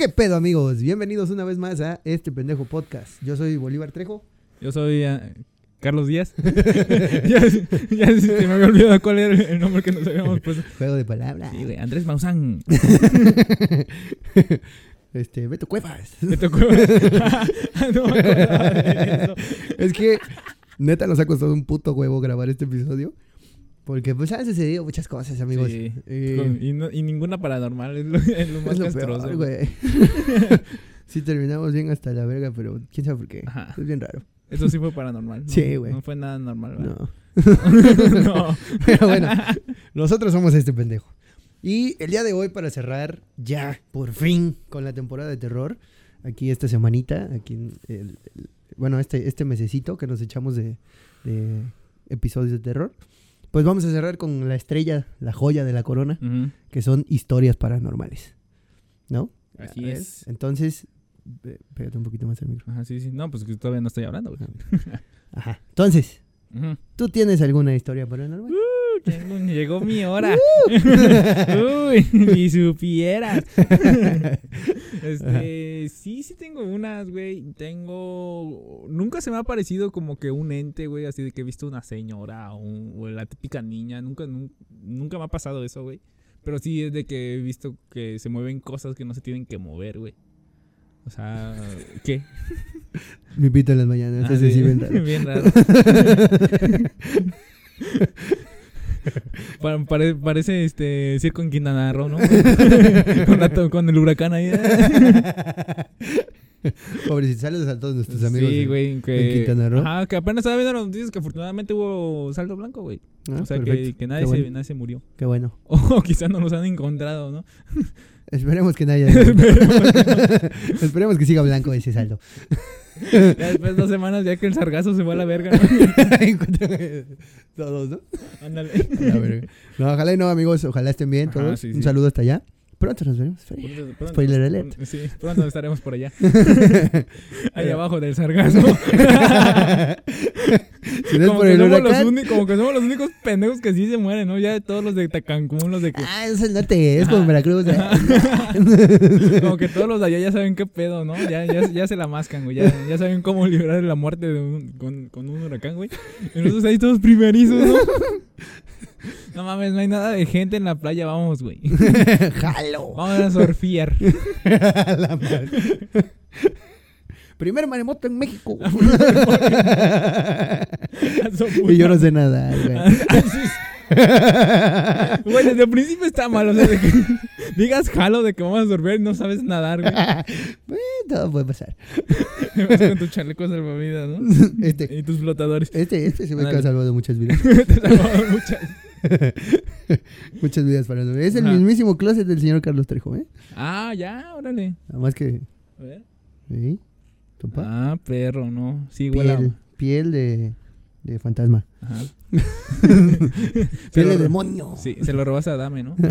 ¿Qué pedo, amigos? Bienvenidos una vez más a este pendejo podcast. Yo soy Bolívar Trejo. Yo soy eh, Carlos Díaz. ya, ya se me había olvidado cuál era el nombre que nos habíamos puesto. Juego de palabras. Sí, güey, Andrés Maussan. este, Beto Cuevas. No me acordaba de eso. Es que neta nos ha costado un puto huevo grabar este episodio. Porque pues han sucedido muchas cosas, amigos. Sí. Eh, Con- y, no- y ninguna paranormal, es lo, es lo más es lo castroso. peor, güey. sí terminamos bien hasta la verga, pero quién sabe por qué. Ajá. Es bien raro. Eso sí fue paranormal. ¿no? Sí, güey. No fue nada normal, ¿verdad? No. no. Pero bueno, nosotros somos este pendejo. Y el día de hoy, para cerrar ya, por fin, con la temporada de terror, aquí esta semanita, aquí, el- el- bueno, este, este mesecito que nos echamos de, de episodios de terror, pues vamos a cerrar con la estrella, la joya de la corona, que son historias paranormales. ¿No? Así ver, es. Entonces, ve- pégate un poquito más al micro. Ajá, sí, sí. No, pues que todavía no estoy hablando, güey. Ajá. Entonces, Ujú. ¿tú tienes alguna historia paranormal? Tengo- Llegó mi hora. Uy, ni supieras. este, sí, sí tengo unas, güey. Tengo. Nunca se me ha parecido como que un ente, güey, así de que he visto una señora o, un- o la típica niña. Nunca, nun- nunca me ha pasado eso, güey. Pero sí es de que he visto que se mueven cosas que no se tienen que mover, güey. O sea, ¿qué? Mi pito en las mañanas, Ah, ese sí, sí, bien raro. bien raro. Pa- pare- parece este circo en Quintana Roo, ¿no? con, la to- con el huracán ahí. Pobrecito, saludos a todos nuestros amigos. sí, en- güey. Que, en Quintana Roo. Ajá, que apenas estaba viendo las noticias que afortunadamente hubo saldo blanco, güey. Ah, o sea, que, perfecto. que nadie, se, nadie se murió. Qué bueno. O quizás no los han encontrado, ¿no? Esperemos que nadie. Esperemos que Esperemos que siga blanco ese saldo. Ya después de dos semanas, ya que el sargazo se fue a la verga. ¿no? Todos, ¿no? Ándale. No, ojalá y no, amigos. Ojalá estén bien Ajá, todos. sí, Un sí. saludo hasta allá. Pronto nos veremos. Freddy. Pronto- pronto- Spoiler alert. Sí, pronto estaremos por allá. Ahí abajo del sargazo. Si no es como, por que el somos los únicos, como que somos los únicos pendejos que sí se mueren, ¿no? Ya todos los de Cancún, los de que... Ah, es el norte, es como. Veracruz. ¿eh? Como que todos los de allá ya saben qué pedo, ¿no? Ya, ya, ya se la mascan, güey. Ya, ya saben cómo librar la muerte de un- con, con un huracán, güey. Y nosotros ahí todos primerizos, ¿no? No mames, no hay nada de gente en la playa, vamos, güey. Jalo. Vamos a surfear. La. Primer maremoto en México. y yo no sé nadar, güey. Güey, desde el principio está mal, o sea, de que digas jalo de que vamos a surfear y no sabes nadar, güey. Bueno, todo puede pasar. Vas con tus chalecos salvavidas, ¿no? Este, Y tus flotadores. este, este se que ha salvado muchas vidas. Te salvaban muchas. muchas vidas para nosotros. Es el Ajá. mismísimo closet del señor Carlos Trejo, ¿eh? Ah, ya, órale. Nada más que. A ver. ¿sí? Topa. Ah, perro, no. Sí, huele a- piel, piel de, de fantasma. Ajá. Piel de demonio. Sí, se lo robaste a Dame, ¿no?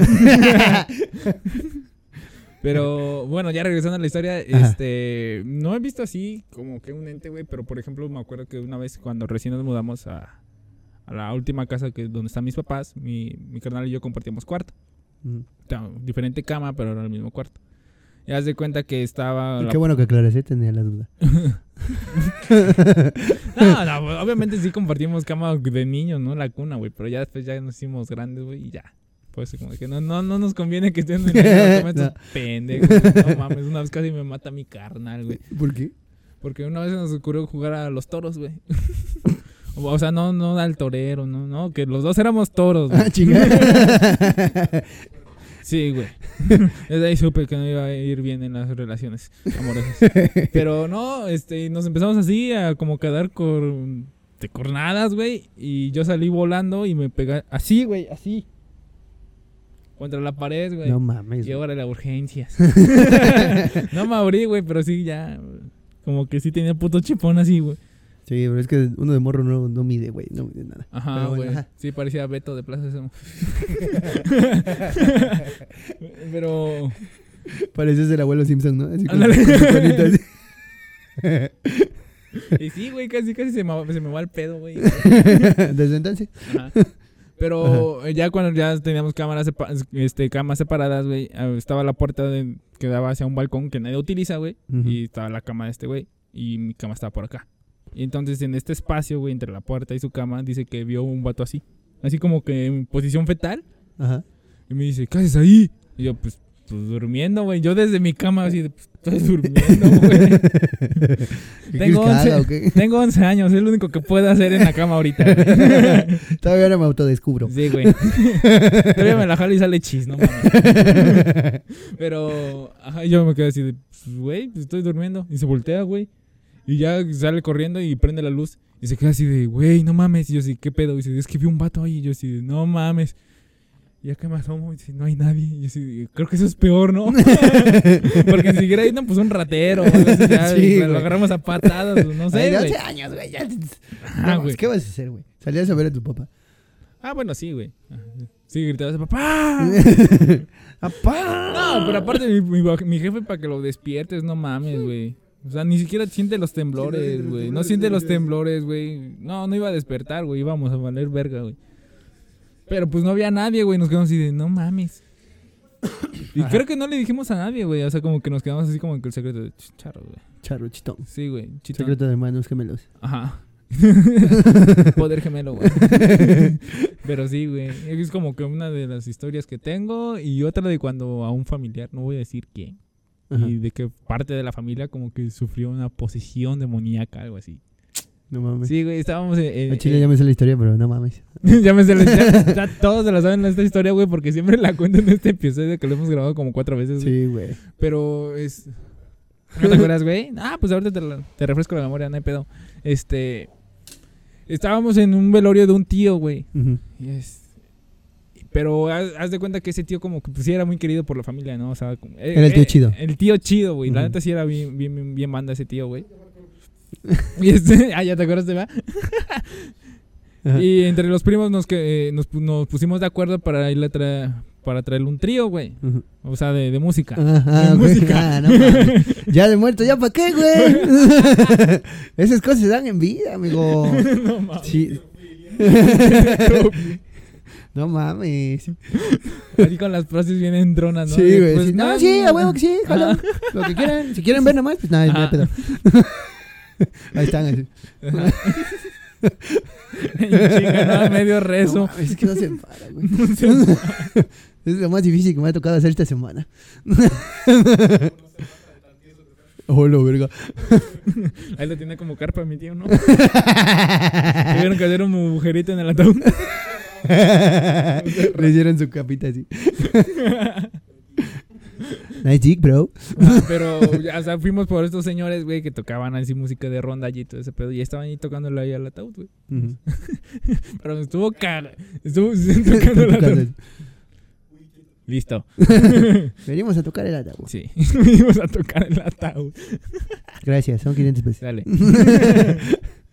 Pero bueno, ya regresando a la historia, Ajá. este, no he visto así como que un ente, güey, pero por ejemplo me acuerdo que una vez cuando recién nos mudamos a, a la última casa que donde están mis papás, mi, mi carnal y yo compartíamos cuarto. Mm. O sea, diferente cama, pero era el mismo cuarto. Y haz de cuenta que estaba... Y la- Qué bueno que aclaré, tenía la duda. No, no, obviamente sí compartimos cama de niños, ¿no? La cuna, güey, pero ya después ya nos hicimos grandes, güey, y ya. Pues como que no, no, no nos conviene que estén en la cama estos No. pendejos. No mames, una vez casi me mata mi carnal, güey. ¿Por qué? Porque una vez nos ocurrió jugar a los toros, güey. O sea, no, no al torero, no, no, que los dos éramos toros, güey. Ah, chingada. Sí, güey. Desde ahí supe que no iba a ir bien en las relaciones amorosas. Pero no, este, nos empezamos así a como quedar con de cornadas, güey. Y yo salí volando y me pegué así, güey, así. Contra la pared, güey. no mames. y ahora la urgencias. no me abrí, güey, pero sí ya. Como que sí tenía puto chipón así, güey. Sí, pero es que uno de morro no, no mide, güey. No mide nada. Ajá, bueno, güey. Sí, parecía Beto de Plaza Sésamo. pero. Pareces el abuelo Simpson, ¿no? Así con. Y sí, güey, casi, casi se me, va- se me va el pedo, güey. Desde entonces. Ajá. Pero ya cuando ya teníamos cámaras, sepa- este, camas separadas, güey, eh, estaba la puerta de- que daba hacia un balcón que nadie utiliza, güey. Y estaba la cama de este güey. Y mi cama estaba por acá. Y entonces en este espacio, güey, entre la puerta y su cama, dice que vio un vato así. Así como que en posición fetal. Ajá. Y me dice, ¿qué haces ahí? Y yo, pues, pues durmiendo, güey. Yo desde mi cama así de, pues, estoy durmiendo, güey. ¿Qué Tengo quieres que haga 11, o qué? tengo 11 años, es lo único que puedo hacer en la cama ahorita. Todavía no me autodescubro. Sí, güey. Todavía me la jalo y sale chis, no mames. Pero, ajá, yo me quedé así de, pues, güey, pues estoy durmiendo. Y se voltea, güey. Y ya sale corriendo y prende la luz. Y se queda así de, güey, no mames. Y yo así, ¿qué pedo? Y dice, es que vi un vato ahí. Y yo así no mames. Y acá me asomo y dice, no hay nadie. Y yo así, creo que eso es peor, ¿no? Porque si siguiera ahí, no, pues un ratero. ya, Sí, lo agarramos a patadas, pues, no Ay, sé, de güey. 11 años, güey. Ya. Ah, No. ¿Qué vas a hacer, güey? Salías a ver a tu papá. Ah, bueno, sí, güey. Sí, gritabas, papá. ¡Apá! No, pero aparte mi, mi, mi jefe para que lo despiertes, no mames, güey. O sea, ni siquiera siente los temblores, güey. No siente los temblores, güey. No, no iba a despertar, güey. Íbamos a valer verga, güey. Pero pues no había nadie, güey. Nos quedamos así de, no mames. Y Ajá. creo que no le dijimos a nadie, güey. O sea, como que nos quedamos así como que el secreto de "Ch- charro, güey. Charro, chitón. Sí, güey. chitón. Secreto de hermanos gemelos. Ajá. Poder gemelo, güey. Pero sí, güey. Es como que una de las historias que tengo. Y otra de cuando a un familiar, no voy a decir quién. Ajá. Y de que parte de la familia como que sufrió una posesión demoníaca, algo así. No mames. Sí, güey, estábamos en... en- Chile ya me sé la historia, pero no mames. ya me sé la ya todos se la saben esta historia, güey, porque siempre la cuento en este episodio que lo hemos grabado como cuatro veces, güey. Sí, güey. Pero es... ¿No te acuerdas, güey? Ah, pues ahorita te, la- te refresco la memoria, no hay pedo. Este... Estábamos en un velorio de un tío, güey. Y es- Pero haz, haz de cuenta que ese tío como que pues, sí era muy querido por la familia, ¿no? O sea, como- eh, Era el tío eh, chido. El tío chido, güey. La Ujú. neta sí era bien, bien, bien, banda ese tío, güey. y este, ah, ya te acuerdas de va. Y entre los primos nos que eh, nos, nos pusimos de acuerdo para irle a traer, para traerle un trío, güey. Ujú. O sea, de, de música. Ajá, De güey. música. Ah, no. Ya de muerto, ¿ya para qué, güey? Esas cosas se dan en vida, amigo. no mames. Sí. No mames. Así con las frases vienen dronas, ¿no? Sí, güey. sí. No, "No, sí, no, a huevo que sí, jalo. Ajá. Lo que quieran. Si quieren ver nomás, pues nada, no Ajá. pedo. Ahí están. así. ¿no? Medio No, rezo. mames, es que no se para, güey. No sé. Es lo más difícil que me ha tocado hacer esta semana. Hola, verga. Ahí lo tiene como carpa mi tío, ¿no? Tuvieron que hacer un agujerito en el ataúd. Le hicieron su capita así. Nice dick, bro. Ah, Pero, ya, o sea, fuimos por estos señores, güey, que tocaban así música de ronda y todo ese pedo. Y estaban ahí tocándole ahí al ataúd, güey. Pero estuvo cara. Estuvo tocando el ataúd. Listo. Venimos a tocar el ataúd. Sí. Fuimos a tocar el ataúd. Gracias, son 500 pesos. Dale.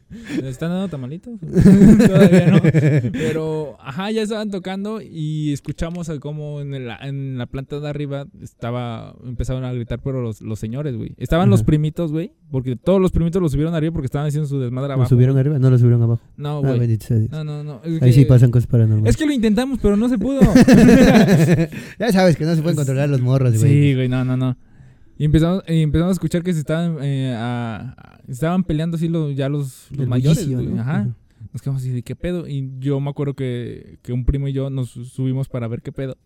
¿Les están dando tamalitos? Todavía no. Pero, ajá, ya estaban tocando y escuchamos cómo en, el- en la planta de arriba estaba, empezaron a gritar, pero los, los señores, güey. Estaban los primitos, güey, porque todos los primitos los subieron arriba porque estaban haciendo su desmadre ¿Lo abajo. subieron arriba? No lo subieron abajo. No, Ah, güey. no, no, no. Es Ahí que, sí pasan cosas paranormales. Es que lo intentamos, pero no se pudo. ya sabes que no se pueden controlar los morros, güey. Sí, güey, no, no, no. Y empezamos, y empezamos a escuchar que se estaban, eh, a- estaban peleando así los, ya los, los mayores, bullicio, güey. ¿no? Ajá. Nos quedamos así de qué pedo. Y yo me acuerdo que, que un primo y yo nos subimos para ver qué pedo.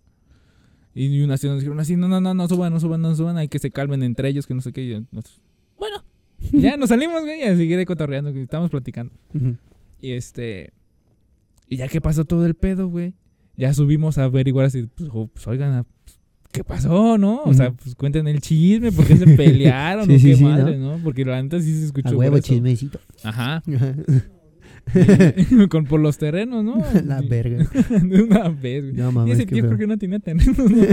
Y una así nos dijeron así, no, no, no, no suban, no suban, no suban, hay que se calmen entre ellos, que no sé qué. Y yo, nos- bueno, Y ya nos salimos, güey, a seguir cotorreando, que estábamos platicando. Y este. Y ya que pasó todo el pedo, güey. Ya subimos a averiguar así, pues, pues, oigan, ¿qué pasó, no? O sea, pues cuenten el chisme, ¿por qué se pelearon? Sí, o qué sí, madre, ¿no? Porque la neta sí se escuchó. A huevo, chismecito. Ajá. Y- con, por los terrenos, ¿no? La verga. De una vez, güey. No y mames, ese qué tío feo. creo que no tenía terrenos, ¿no?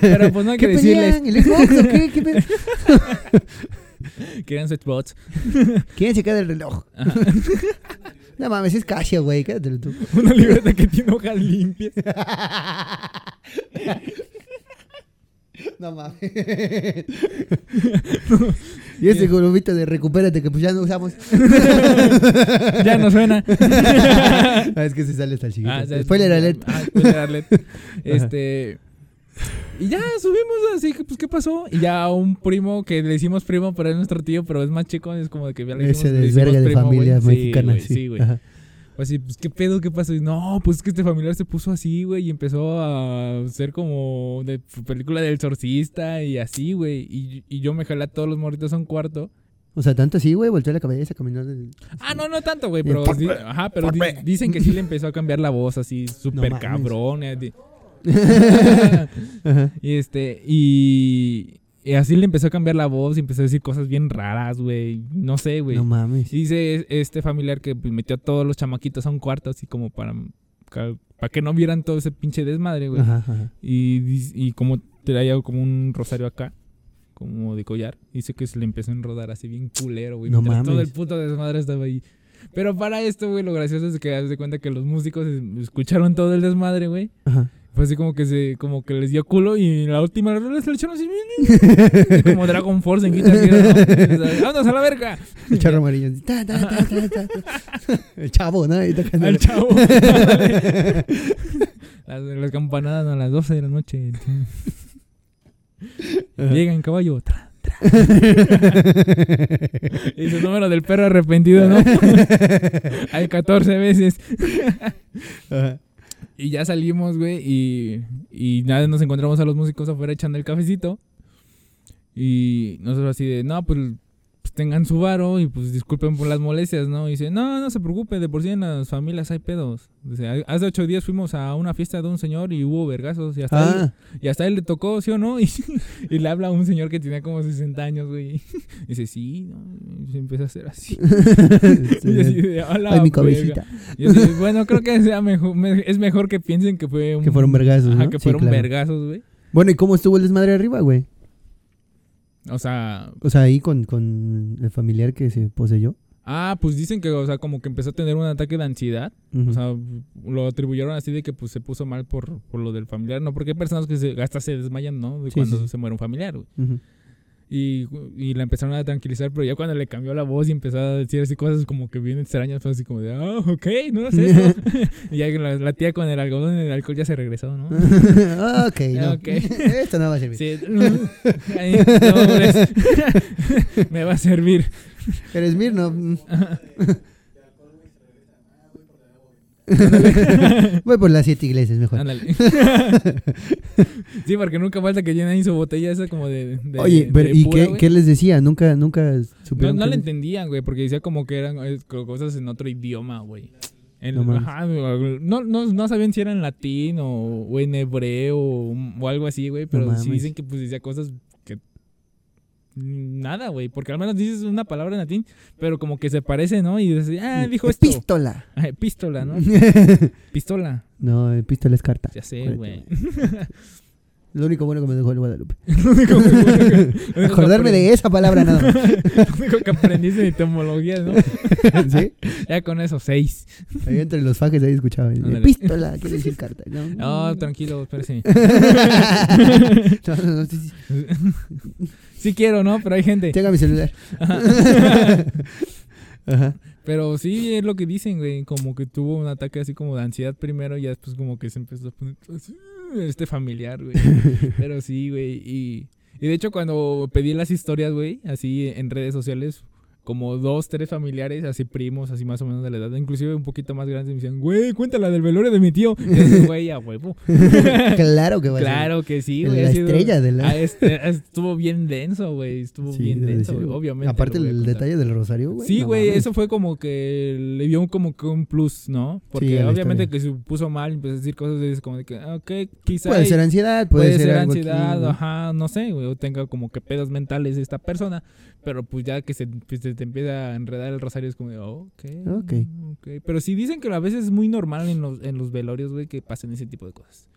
Pero pues no hay que ¿Qué decirles. ¿El Xbox o qué? ¿Qué sweatbots. ¿Quién se queda el reloj? Ajá. No mames, es Casio, güey. Quédatelo tú. Una libreta que tiene hojas limpias. No mames. Y ese globito de recupérate que pues ya no usamos. ya no suena. Ah, es que se sale hasta el siguiente. Ah, ¿sabes? Spoiler alert. Ah, spoiler alert. Este. Y ya subimos así, que, pues, ¿qué pasó? Y ya un primo que le decimos primo, pero es nuestro tío, pero es más chico, es como de que ya le Ese decimos, le decimos desvergue de primo, güey. familia Sí, mexicana. sí. Sí, güey. Ajá. Pues así, pues, ¿qué pedo? ¿Qué pasó? Y no, pues es que este familiar se puso así, güey, y empezó a ser como de película del exorcista y así, güey. Y, y yo me jalé a todos los morritos a un cuarto. O sea, tanto así, güey, volteó la cabeza, caminó. del- Ah, no, no tanto, güey, pero, di- ajá, pero di- dicen que sí le empezó a cambiar la voz así, súper cabrón. Ajá. y este, y, y así le empezó a cambiar la voz y empezó a decir cosas bien raras, güey. No sé, güey. No mames. Y dice este familiar que pues, metió a todos los chamaquitos a un cuarto, así como para, para que no vieran todo ese pinche desmadre, güey. Ajá, ajá. Y, y como traía como un rosario acá, como de collar, dice que se le empezó a enrodar así bien culero, güey. No mientras todo mames. el puto desmadre estaba ahí. Pero para esto, güey, lo gracioso es que das de cuenta que los músicos es- escucharon todo el desmadre, güey. Ajá. Fue así como que se, como que les dio culo y la última rola se le echaron así, como Dragon Force en Guitar Hero, ¿no? ¡Vámonos a la verga! El charro amarillo. Ta, ta, ta. El chavo, ¿no? Al chavo. las, las campanadas a las 12 de la noche. Llega en caballo. tra, tra. y su número del perro arrepentido, ¿no? Hay 14 veces. Ajá. Y ya salimos, güey, y, y nada, nos encontramos a los músicos afuera echando el cafecito. Y nosotros así de, no, pues, pues tengan su varo y pues disculpen por las molestias, ¿no? Y dice, no, no se preocupe, de por sí en las familias hay pedos. Dice, hace ocho días fuimos a una fiesta de un señor y hubo vergazos y hasta, él, Ah, y hasta él le tocó, ¿sí o no? Y, y le habla a un señor que tenía como 60 años, güey. Y dice, sí, ¿no? Y se empieza a hacer así. Y así de, "A la Ay, mi verga". cabecita. Y así, bueno, creo que sea mejor, me- es mejor que piensen que fue un... Que fueron vergazos, Ajá, ¿no? que Sí, fueron claro. vergazos, güey. Bueno, ¿y cómo estuvo el desmadre arriba, güey? O sea... O sea, ahí con, con el familiar que se poseyó. Ah, pues dicen que, o sea, como que empezó a tener un ataque de ansiedad. O sea, lo atribuyeron así de que pues se puso mal por, por lo del familiar. No, porque hay personas que se, hasta se desmayan, ¿no? De Sí, cuando sí, se muere un familiar, güey. Y, y la empezaron a tranquilizar, pero ya cuando le cambió la voz y empezó a decir así cosas como que bien extrañas, fue así como de, ah, ok, no sé. esto". y ya la, la tía con el algodón y el alcohol ya se regresó, ¿no? ok, no. Ok. Esto no va a servir. Sí. Ahí, sobres. Me va a servir. Eres Mirno. Voy por las siete iglesias, mejor. Ándale. sí, porque nunca falta que llenen ahí su botella esa como de. de- Oye, pero de ¿y pura, qué, qué les decía? Nunca, nunca No, supieron. no qué le entendían, güey, porque decía como que eran eh, co- cosas en otro idioma, güey. En- No ajá, no, no, no sabían si era en latín o, o en hebreo o, o algo así, güey, pero sí mames. dicen que pues decía cosas nada, güey, porque al menos dices una palabra en latín, pero como que se parece, ¿no? Y dices, ah, dijo esto. Epístola. Ah, Epístola, ¿no? Pistola, no, epístola es carta. ya sé, güey. Lo único bueno que me dejó el Guadalupe. Que- Acordarme de esa palabra nada más. Lo único que aprendiste de etimología, ¿no? ¿Sí? Ya con eso, seis. Ahí entre los fajes ahí escuchaba. Epístola, quiere decir carta. No, No, tranquilo, espérese. no, no, no, sí, sí. Sí quiero, ¿no? Pero hay gente. Tenga mi celular. Ajá. Pero sí es lo que dicen, güey. Como que tuvo un ataque así como de ansiedad primero y ya después como que se empezó a poner así, este familiar, güey. Pero sí, güey. Y, y de hecho cuando pedí las historias, güey, así en redes sociales, como dos, tres familiares, así primos, así más o menos de la edad, inclusive un poquito más grandes, me decían, güey, cuéntala del velorio de mi tío. Y yo, güey, a huevo. claro que va a. Claro que sí, La güey. sido- estrella de la- Ah, este, estuvo bien denso, güey. Estuvo Sí, bien denso, güey. Obviamente. Aparte el detalle del rosario, güey. Sí, güey, eso fue como que le dio como que un plus, ¿no? Porque la obviamente que se puso mal, empezó a decir cosas de como de que, ah, ok, quizá Puede ser ansiedad, puede, puede ser algo ansiedad, ¿no? ajá, no sé, güey, o tenga como que pedos mentales esta persona, pero pues ya que se, pues, se te empieza a enredar el rosario es como de, oh, ok, Ok. ok. Pero sí dicen que a veces es muy normal en los, en los velorios, güey, que pasen ese tipo de cosas.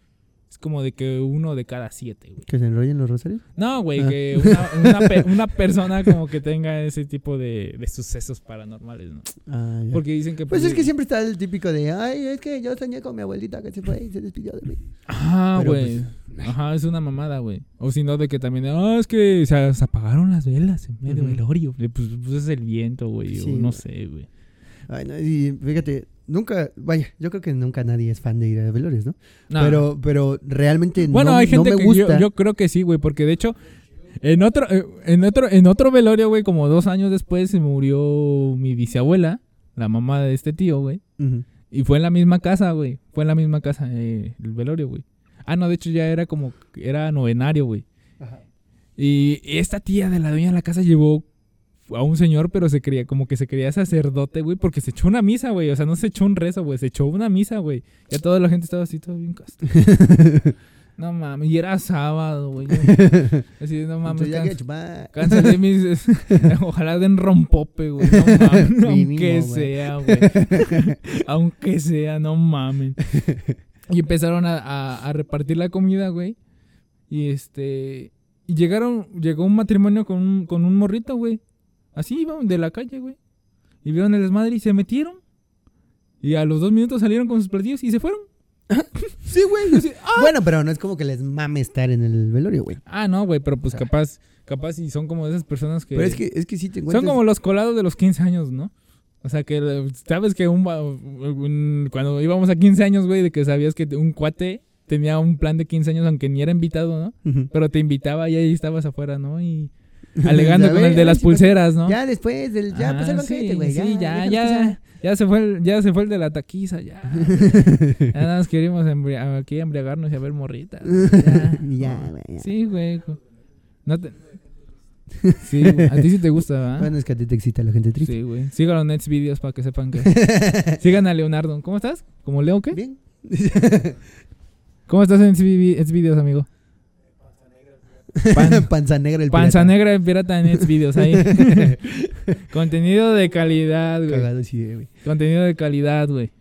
Es como de que uno de cada siete, güey. ¿Que se enrollen los rosarios? No, güey, Ah. que una, una, pe- una persona como que tenga ese tipo de, de sucesos paranormales, ¿no? Ah, ya. Porque dicen que... Pues es que siempre está el típico de, ay, es que yo soñé con mi abuelita que se fue y se despidió de mí. Ah, güey. Ajá, es una mamada, güey. O si no, de que también, ah, es que o sea, se apagaron las velas en medio del velorio. Pues, pues es el viento, güey. Sí, o no sé, güey. Ay, no, y fíjate, nunca, vaya, yo creo que nunca nadie es fan de ir a velorios, ¿no? No. Pero, pero realmente Bueno, no, hay gente no me que yo, gusta. yo creo que sí, güey, porque de hecho en otro eh, en otro en otro velorio, güey, como dos años después se murió mi bisabuela, la mamá de este tío, güey, y fue en la misma casa, güey, fue en la misma casa eh, el velorio, güey. Ah, no, de hecho ya era como era novenario, güey. Y esta tía de la dueña de la casa llevó a un señor, pero se creía como que se creía sacerdote, güey, porque se echó una misa, güey. O sea, no se echó un rezo, güey, se echó una misa, güey. Ya toda la gente estaba así, todo bien casto. No mames, y era sábado, güey. Así, no mames, cancelé mis. Ojalá den rompope, güey. No mames, aunque sea, güey. Aunque sea, no mames. Y empezaron a, a- a repartir la comida, güey. Y este. Y llegaron, llegó un matrimonio con un, con un morrito, güey. Así iban de la calle, güey. Y vieron el desmadre y se metieron. Y a los dos minutos salieron con sus platillos y se fueron. sí, güey. ah, Bueno, pero no es como que les mame estar en el velorio, güey. Ah, no, güey, pero pues O sea. capaz, capaz y son como de esas personas que... Pero es que, es que sí te encuentras... son como los colados de los 15 años, ¿no? O sea, que sabes que un, un- cuando íbamos a 15 años, güey, de que sabías que un cuate tenía un plan de 15 años, aunque ni era invitado, ¿no? Pero te invitaba y ahí estabas afuera, ¿no? Y alegando Ya con el de las si pulseras, ¿no? Ya después del... Ya, Ah, pues el sí, banquete, güey. Sí, ya, déjanos ya, pasar. ya se fue el, ya se fue el de la taquiza, ya. ya nada más queríamos embri- aquí embriagarnos y a ver morritas. Ya. Ya, güey, ya. Sí, güey. No te... Sí, güey, a ti sí te gusta, ¿verdad? Bueno, es que a ti te excita la gente triste. Sí, güey. Síganlo en Nets Videos para que sepan que... Sigan a Leonardo. ¿Cómo estás? ¿Como Leo qué? Bien. ¿Cómo estás en Nets Videos, amigo? Pan- Panza negra el Panza pirata. negra en pirata en Nets Videos ahí. Contenido de calidad, güey. Cagado, sí, güey. Contenido de calidad, güey.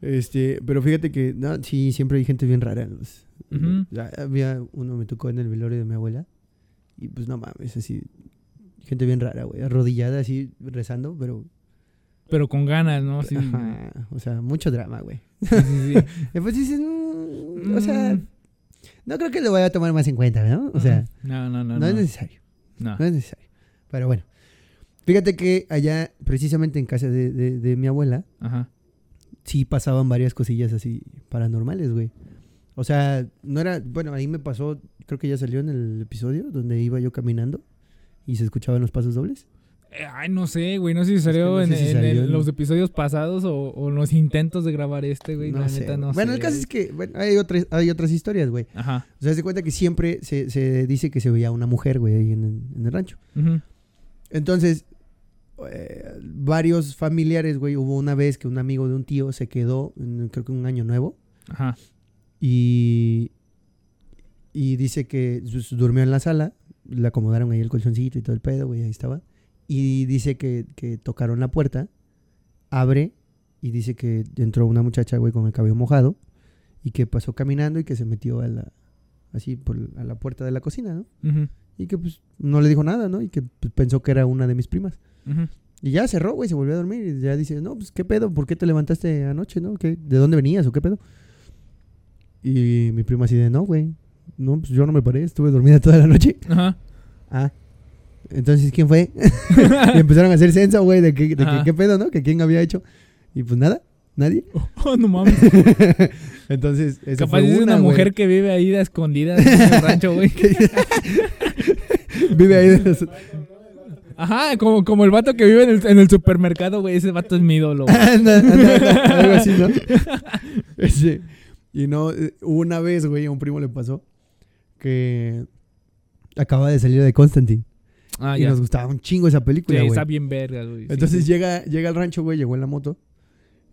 Este, pero fíjate que, no, sí, siempre hay gente bien rara. los- Ujú. Ya Había uno, me tocó en el velorio de mi abuela. Y pues no mames, así. Gente bien rara, güey. Arrodillada, así, rezando, pero. Pero con ganas, ¿no? Sí, Ajá, o sea, mucho drama, güey. sí, sí, sí. Pues dices, mm, o sea, Mm. No creo que lo vaya a tomar más en cuenta, ¿no? O sea, No, no, no. no, es necesario. No. No es necesario. Pero bueno. Fíjate que allá, precisamente en casa de, de- de mi abuela, Ajá. sí pasaban varias cosillas así paranormales, güey. O sea, no era, bueno, ahí me pasó, creo que ya salió en el episodio donde iba yo caminando y se escuchaban los pasos dobles. Ay, no sé, güey. No sé si salió, no en, sé si en salió el- en- los episodios pasados o, o en los intentos de grabar este, güey. no la sé. neta, no bueno, sé. el caso es que bueno, hay, otras, hay otras historias, güey. Ajá. O sea, se cuenta que siempre se, se dice que se veía una mujer, güey, ahí en, el- en el rancho. Ujú. Entonces, eh, varios familiares, güey, hubo una vez que un amigo de un tío se quedó, creo que un año nuevo, Ajá. y, y dice que pues, durmió en la sala, le acomodaron ahí el colchoncito y todo el pedo, güey, ahí estaba. Y dice que, que tocaron la puerta, abre y dice que entró una muchacha, güey, con el cabello mojado y que pasó caminando y que se metió a la, así por a la puerta de la cocina, ¿no? Y que pues no le dijo nada, ¿no? Y que pues, pensó que era una de mis primas. Ujú. Y ya cerró, güey, se volvió a dormir. Y ya dice, no, pues, ¿qué pedo? ¿Por qué te levantaste anoche, no? ¿Qué? ¿De dónde venías o qué pedo? Y mi prima así de, no, güey. No, pues yo no me paré, estuve dormida toda la noche. Ajá. Ah. Entonces, ¿quién fue? y empezaron a hacer censo, güey, de, que, de que, qué pedo, ¿no? Que quién había hecho. Y pues nada, nadie. Oh, no mames. Entonces, esa Capaz fue es una mujer que vive ahí de escondida en el rancho, güey. Vive ahí de los... Ajá, como, como el vato que vive en el, en el supermercado, güey. Ese vato es mi ídolo. güey. Anda, anda, anda, algo así, ¿no? Ese. Y no, eh, una vez, güey, a un primo le pasó que acaba de salir de Constantine. Ah, y ya. nos gustaba un chingo esa película, güey. está bien verga, güey. Entonces sí. llega, llega al rancho, güey, llegó en la moto.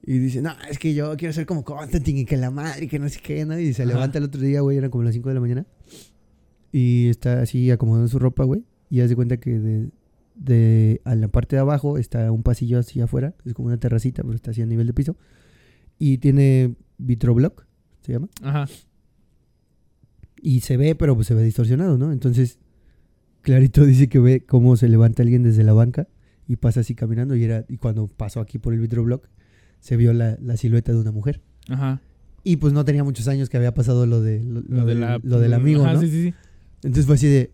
Y dice, no, es que yo quiero ser como Constantine y que la madre, y que no sé qué, ¿no? Y se Ajá. levanta el otro día, güey, eran como las 5 de la mañana. Y está así acomodando su ropa, güey. Y hace cuenta que de, de a la parte de abajo está un pasillo así afuera. Es como una terracita, pero está así a nivel de piso. Y tiene vitroblock, se llama. Ajá. Y se ve, pero pues se ve distorsionado, ¿no? Entonces, clarito dice que ve cómo se levanta alguien desde la banca y pasa así caminando. Y era y cuando pasó aquí por el vitroblock, se vio la, la silueta de una mujer. Ajá. Y pues no tenía muchos años que había pasado lo, de, lo, lo Lo, de del- la, lo del amigo, Ajá, ¿no? Sí, sí, sí. Entonces fue así de.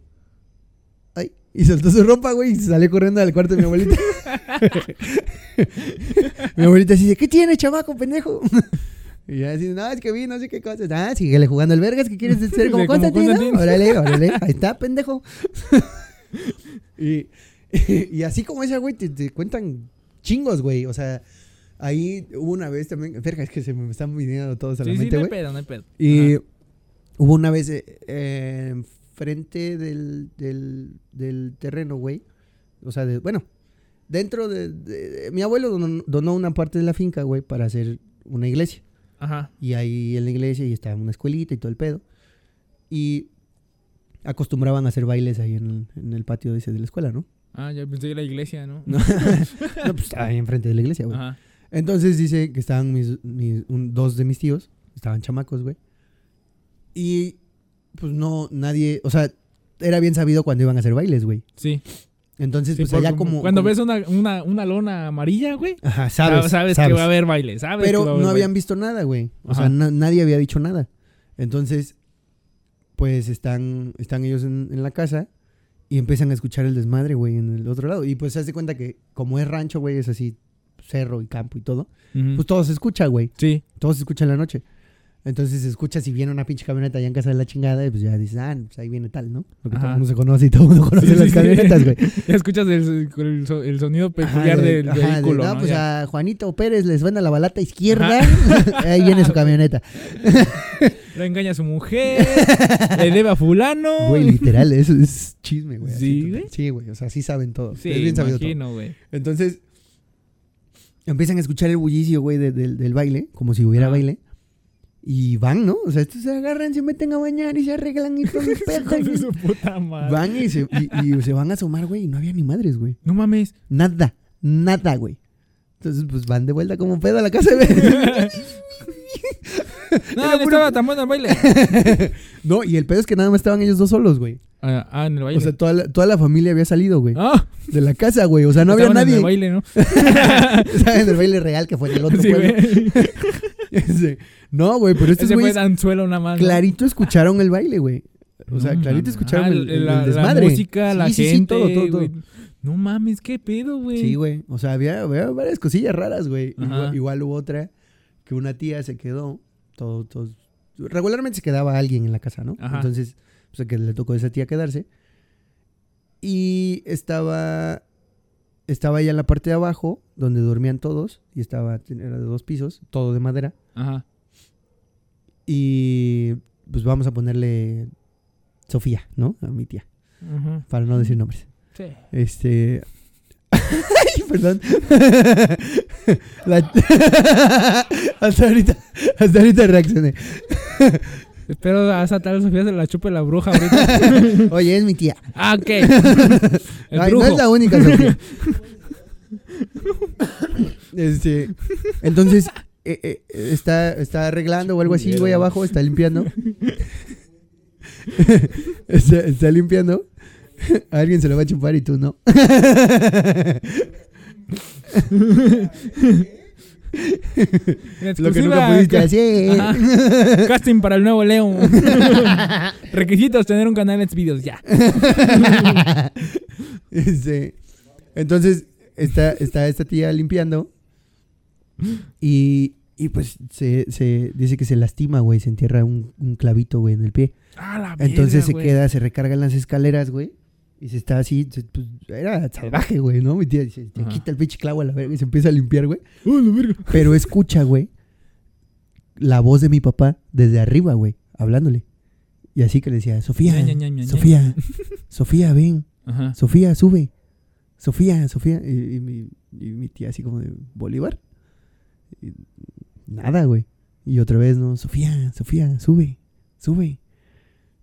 Ay. Y soltó su ropa, güey, y se salió corriendo al cuarto de mi abuelita. mi abuelita así de, ¿qué tiene, chamaco, pendejo? Y ya así, no, es que vi no sé qué cosas. Ah, síguele jugando al vergas, que quieres ser como como Constantino. Órale, órale, ahí está, pendejo. y, y así como esa, güey, te, te cuentan chingos, güey. O sea, ahí hubo una vez también, verga, es que se me están viniendo todos a la Sí, sí, mente, no hay pedo, no hay pedo. Y Ajá. hubo una vez eh, eh, enfrente del, del, del terreno, güey. O sea, de, bueno, dentro de, de- de- Mi abuelo donó, donó una parte de la finca, güey, para hacer una iglesia. Ajá. Y ahí en la iglesia y estaba una escuelita y todo el pedo. Y acostumbraban a hacer bailes ahí en el, en el patio ese de la escuela, ¿no? Ah, ya pensé que la iglesia, ¿no? No, no, pues estaba ahí enfrente de la iglesia, güey. Ajá. Entonces dice que estaban mis, mis- un- dos de mis tíos, estaban chamacos, güey. Y pues no, nadie, o sea, era bien sabido cuando iban a hacer bailes, güey. Sí. Entonces, Sí, pues allá como-. Cuando como- ves una, una, una lona amarilla, güey. Ajá, Sabes, sabes, sabes, que va a haber baile, sabes que va a Pero haber no baile. habían visto nada, güey. O sea, na- nadie había dicho nada. Entonces, pues están, están ellos en, en la casa y empiezan a escuchar el desmadre, güey, en el otro lado. Y pues se hace cuenta que como es rancho, güey, es así cerro y campo y todo, pues todo se escucha, güey. sí. Todo se escucha en la noche. Entonces se escucha si viene una pinche camioneta allá en casa de la chingada y pues ya dices, ah, pues ahí viene tal, ¿no? Porque todo el Ajá. mundo se conoce y todo el mundo conoce Sí, las sí. camionetas, güey. Ya escuchas el, el, so- el sonido peculiar Ajá, de- del ajá, de, vehículo, no, ¿no? pues Ya. a Juanito Pérez les suena la balata izquierda. ahí viene su camioneta. Le engaña a su mujer, le debe a fulano. Güey, literal, eso es chisme, güey. ¿Sí, güey? Sí, güey. O sea, sí saben todo. sí, es bien imagino, güey. Entonces, empiezan a escuchar el bullicio, güey, de- del- del baile, como si hubiera Ajá. baile. Y van, ¿no? O sea, estos se agarran, se meten a bañar y se arreglan y todo de su puta madre. Van y se, y, y se van a asomar, güey, y no había ni madres, güey. No mames. Nada, nada, güey. Entonces, pues van de vuelta como pedo a la casa de No, no estaba tan bueno el baile. No, y el pedo es que nada más estaban ellos dos solos, güey. Ah, ah, en el baile. O sea, toda la, toda la familia había salido, güey. ah, De la casa, güey. O sea, no había nadie. En el baile, ¿no? Estaban en el baile real que fue en el otro Sí, pueblo. No, güey, pero estos güeyes danzuelo nada más. ¿no? clarito escucharon el baile, güey. O sea, No clarito escucharon Ah, el, el- la, el desmadre. La música, la Sí, sí, sí, todo, todo. No mames, qué pedo, güey. Sí, güey. O sea, había, había varias cosillas raras, güey. Igual, igual hubo otra que una tía se quedó. Todo, todo- regularmente se quedaba alguien en la casa, ¿no? Ajá. Entonces, pues que le tocó a esa tía quedarse. Y estaba. Estaba ella en la parte de abajo, donde dormían todos. Y estaba. Era de dos pisos, todo de madera. Ajá. Y pues vamos a ponerle Sofía, ¿no? A mi tía, Ajá. para no decir nombres. Sí. Este. Ay, perdón. La- hasta ahorita, hasta ahorita reaccioné. Espero a esa tal Sofía se la chupe la bruja ahorita. Oye, es mi tía. ah, ok. El Ay, no es la única Sofía. Este, entonces, eh, eh, está, está arreglando o algo así, güey, abajo, está limpiando. está, está limpiando. A alguien se lo va a chupar y tú no. Lo que nunca pudiste hacer. Ajá. Casting para el nuevo León. Requisitos tener un canal en vídeos ya. Entonces, está, está esta tía limpiando. Y, y pues se, se dice que se lastima, güey. Se entierra un, un clavito, güey, en el pie. Ah, la Entonces se güey. queda, se recarga en las escaleras, güey. Y se está así, se- pues, era salvaje, güey, ¿no? Mi tía dice, te quita el pinche clavo a la verga y se empieza a limpiar, güey. Oh, la verga. Pero escucha, güey, la voz de mi papá desde arriba, güey, hablándole. Y así que le decía, Sofía. Sofía, Sofía, ven, Ajá. Sofía, sube, Sofía, Sofía. Y, y mi, y mi tía así como de, ¿Bolívar? Y nada, güey. Y otra vez, ¿no? Sofía, Sofía, sube, sube.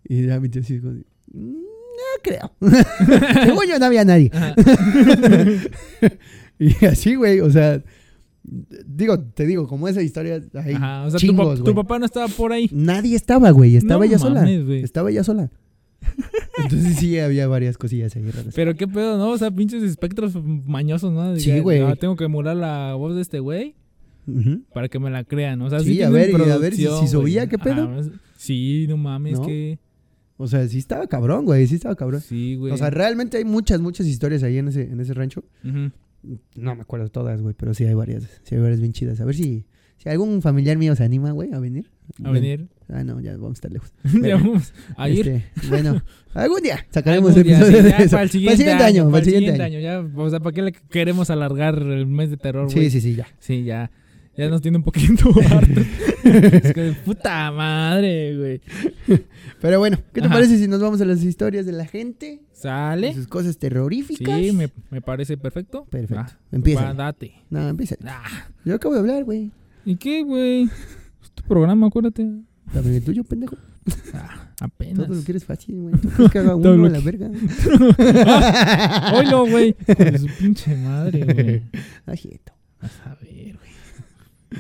Y ya mi tía así como de, "Mm, no creo. Según yo no había nadie. Y así, güey, o sea, digo, te digo, como esa historia hay Ajá. O sea, tu, chingos, pa- güey. tu papá no estaba por ahí. Nadie estaba, güey, estaba No ella sola. Estaba ella sola. Entonces sí había varias cosillas ahí raras. Pero qué pedo, ¿no? O sea, pinches espectros mañosos, ¿no? Sí, güey. "Ah, tengo que emular la voz de este güey. Para que me la crean. O sea, Sí, sí, a ver, y a ver si- si subía. ¿qué pedo? Ah, sí, no mames, ¿No? que... O sea, sí estaba cabrón, güey. Sí estaba cabrón. Sí, güey. O sea, realmente hay muchas, muchas historias ahí en ese, en ese rancho. No me acuerdo todas, güey, pero sí hay varias. Sí hay varias bien chidas. A ver si, si algún familiar mío se anima, güey, a venir. A venir. Ah, no, ya vamos a estar lejos. Ya vamos a ir. Este, bueno, algún día sacaremos Algún día, episodios sí, para el siguiente, año, para el siguiente año. Ya, o sea, ¿para qué le queremos alargar el mes de terror, Sí, güey? sí, sí, ya. Sí, ya. Ya nos tiene un poquito hartos. es que, puta madre, güey. Pero bueno, ¿qué te Ajá. parece si nos vamos a las historias de la gente? ¿Sale? Sus cosas terroríficas. Sí, me, me parece perfecto. Perfecto. Ah, Empieza. va, date. No, empieza. Ah, Yo acabo de hablar, güey. ¿Y qué, güey? Es tu programa, acuérdate. También el tuyo, pendejo. Ah, apenas. Todo lo quieres fácil, güey. Tú que haga uno a la verga. Oilo, güey. Su pinche madre, güey. Vas a ver, güey.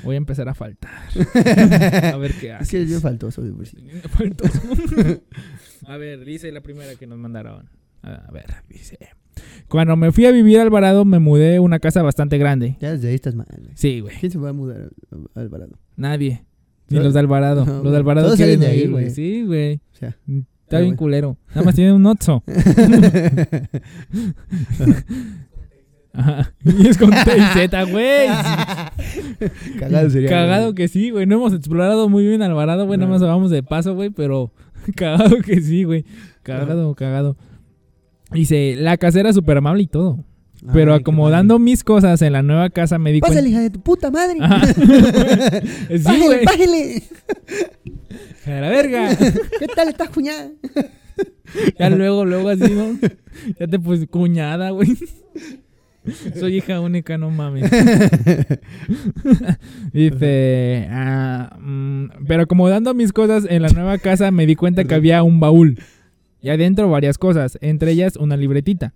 Voy a empezar a faltar. A ver qué Es que es bien haces. faltoso de por sí. Faltoso. A ver, dice la primera que nos mandaron. A ver, dice. Cuando me fui a vivir a Alvarado, me mudé a una casa bastante grande. Ya desde ahí estás mal. Sí, güey. ¿Quién se va a mudar al Alvarado? Nadie. Ni los de Alvarado. no, los de Alvarado todos quieren de ahí, ir, güey. Sí, güey. O sea, Está bien culero. Nada más tiene un ocho. Ajá. Y es con T y Z, güey. Cagado sería. Cagado güey. que sí, güey. No hemos explorado muy bien Alvarado, güey. Nada No. más vamos de paso, güey. Pero cagado que sí, güey. Cagado, cagado. Dice, la casera súper amable y todo. Pero Ay, acomodando mis cosas en la nueva casa me di. Pásale, cuenta. hija de tu puta madre. Sí, Bájale, bájale. A la verga. ¿Qué tal estás, cuñada? Ya luego, luego así, ¿no? Ya te pues cuñada, güey. Soy hija única, no mames. Dice, ah, mm, pero acomodando mis cosas en la nueva casa me di cuenta que había un baúl. Y adentro varias cosas, entre ellas una libretita.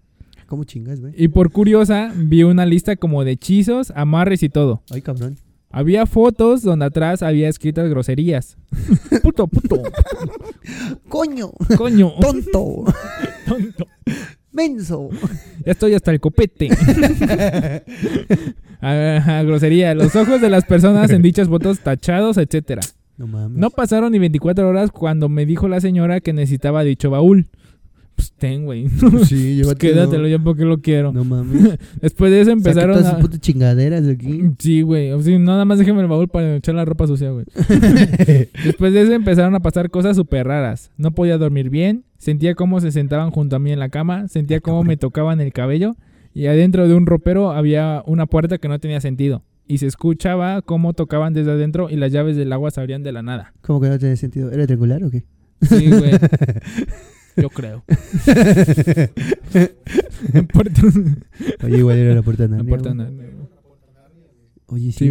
¿Cómo chingas, güey? Y por curiosa, vi una lista como de hechizos, amarres y todo. Ay, cabrón. Había fotos donde atrás había escritas groserías. puto, puto, Coño, coño, tonto, tonto. menso. Ya estoy hasta el copete. Grosería. Los ojos de las personas en dichas fotos tachados, etcétera. No mames. No pasaron ni 24 horas cuando me dijo la señora que necesitaba dicho baúl. Pues ten, güey. Sí, Pues llévatelo. quédatelo yo porque lo quiero. No mames. Después de eso empezaron todas a... sus putas chingaderas de aquí. Sí, güey. O sea, nada más déjeme el baúl para echar la ropa sucia, güey. Después de eso empezaron a pasar cosas súper raras. No podía dormir bien. Sentía cómo se sentaban junto a mí en la cama. Sentía cómo me tocaban el cabello. Y adentro de un ropero había una puerta que no tenía sentido. Y se escuchaba cómo tocaban desde adentro y las llaves del agua se abrían de la nada. ¿Cómo que no tiene sentido? ¿Era triangular o qué? Sí, güey. Yo creo. Puerta- Oye, igual era la puerta de la Narnia, puerta güey. no- Oye, sí.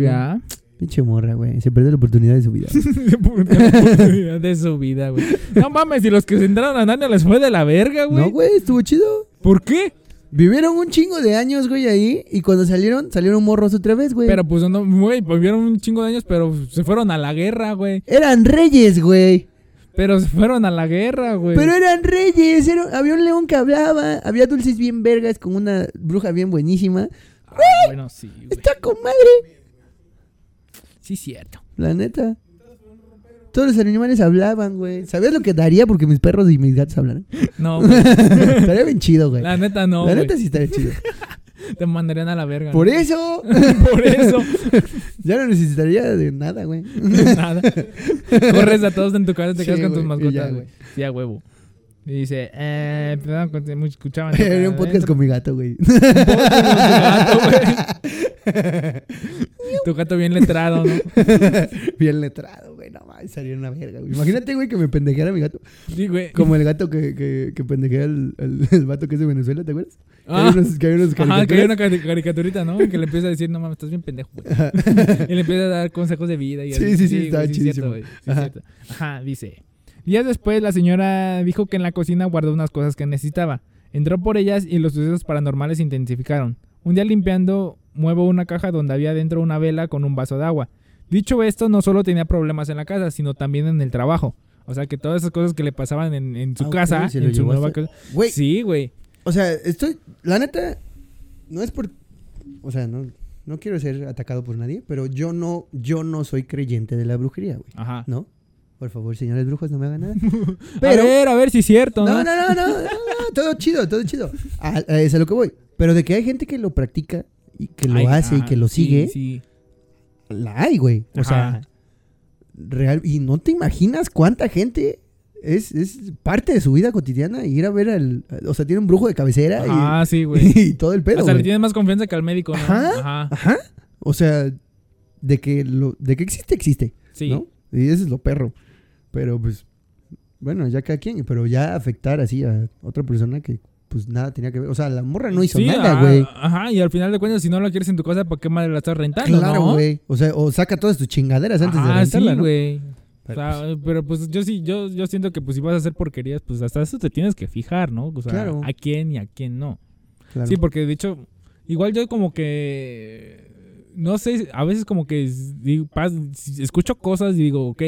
Pinche morra, güey. Se perdió la oportunidad de su vida. de su vida, güey. No mames, y los que se entraron a Narnia les fue de la verga, güey. no, güey, estuvo chido. ¿Por qué? Vivieron un chingo de años, güey, ahí. Y cuando salieron, salieron morros otra vez, güey. Pero pues no, güey, vivieron un chingo de años, pero se fueron a la guerra, güey. Eran reyes, güey. Pero se fueron a la guerra, güey. Pero eran reyes. era- había un león que hablaba. Había dulces bien vergas con una bruja bien buenísima. Ah, bueno, sí, güey. Está con madre. Sí, cierto. La neta. Todos los animales hablaban, güey. ¿Sabías lo que daría porque mis perros y mis gatos hablaran? No, güey. estaría bien chido, güey. La neta no, La güey. neta sí estaría chido. Te mandarían a la verga. Por eso. Por eso. ya no necesitaría de nada, güey. Nada. Corres a todos en tu casa y te Sí, quedas con tus güey, mascotas, ya, güey. Sí, a huevo. Y dice, eh, perdón, mucho- escuchaban. Era un podcast con mi gato, güey. Un podcast con tu gato, güey. Tu gato bien letrado, ¿no? Bien letrado, güey. No mames, sería una verga, güey. Imagínate, güey, que me pendejeara mi gato. Sí, güey. Como el gato que, que, que pendejea el, el, el vato que es de Venezuela, ¿te acuerdas? Que Ah. hay unos, que hay unos Ajá, que hay una cari- caricaturita, ¿no? Que le empieza a decir, no mames, estás bien pendejo, güey. y le empieza a dar consejos de vida. Y Sí, así. sí, sí, güey, estaba es cierto, chidísimo. güey, sí, cierto. Ajá, dice. Días después, la señora dijo que en la cocina guardó unas cosas que necesitaba. Entró por ellas y los sucesos paranormales se intensificaron. Un día limpiando, muevo una caja donde había dentro una vela con un vaso de agua. Dicho esto, no solo tenía problemas en la casa, sino también en el trabajo. O sea, que todas esas cosas que le pasaban en, en su Ah, casa, en su nueva casa. Sí, güey. o sea, estoy... La neta, no es por... O sea, no, no quiero ser atacado por nadie, pero yo no, yo no soy creyente de la brujería, güey. Ajá. ¿No? Por favor, señores brujos, no me hagan nada. a Pero, ver, a ver si es cierto, no, ¿no? no, no, no, no, no, todo chido, todo chido. A, a es a lo que voy. Pero de que hay gente que lo practica y que lo Ay, hace y que lo sí, sigue, Sí, la hay, güey. O sea, real. Y no te imaginas cuánta gente es, es parte de su vida cotidiana ir a ver al. O sea, tiene un brujo de cabecera y- Ah, sí, güey. y, todo el pedo. o sea, le tienes más confianza que al médico, ¿no? Ajá. Ajá. Ajá. O sea, de que lo, de que existe, existe. Sí. ¿No? Y eso es lo perro. Pero pues, bueno, ya cada quien, pero ya afectar así a otra persona que pues nada tenía que ver. O sea, la morra no hizo Sí, nada, güey. Ajá, y al final de cuentas, si no la quieres en tu casa, ¿para qué madre la estás rentando, Claro, no? güey. O sea, o saca todas tus chingaderas antes de Ah, rentarla, sí, ¿no? güey. O Pero, sea, pero pues yo sí, yo, yo siento que pues si vas a hacer porquerías, pues hasta eso te tienes que fijar, ¿no? O sea, Claro. a quién y a quién no. Claro. Sí, porque de hecho, igual yo como que, no sé, a veces como que digo, escucho cosas y digo, ok,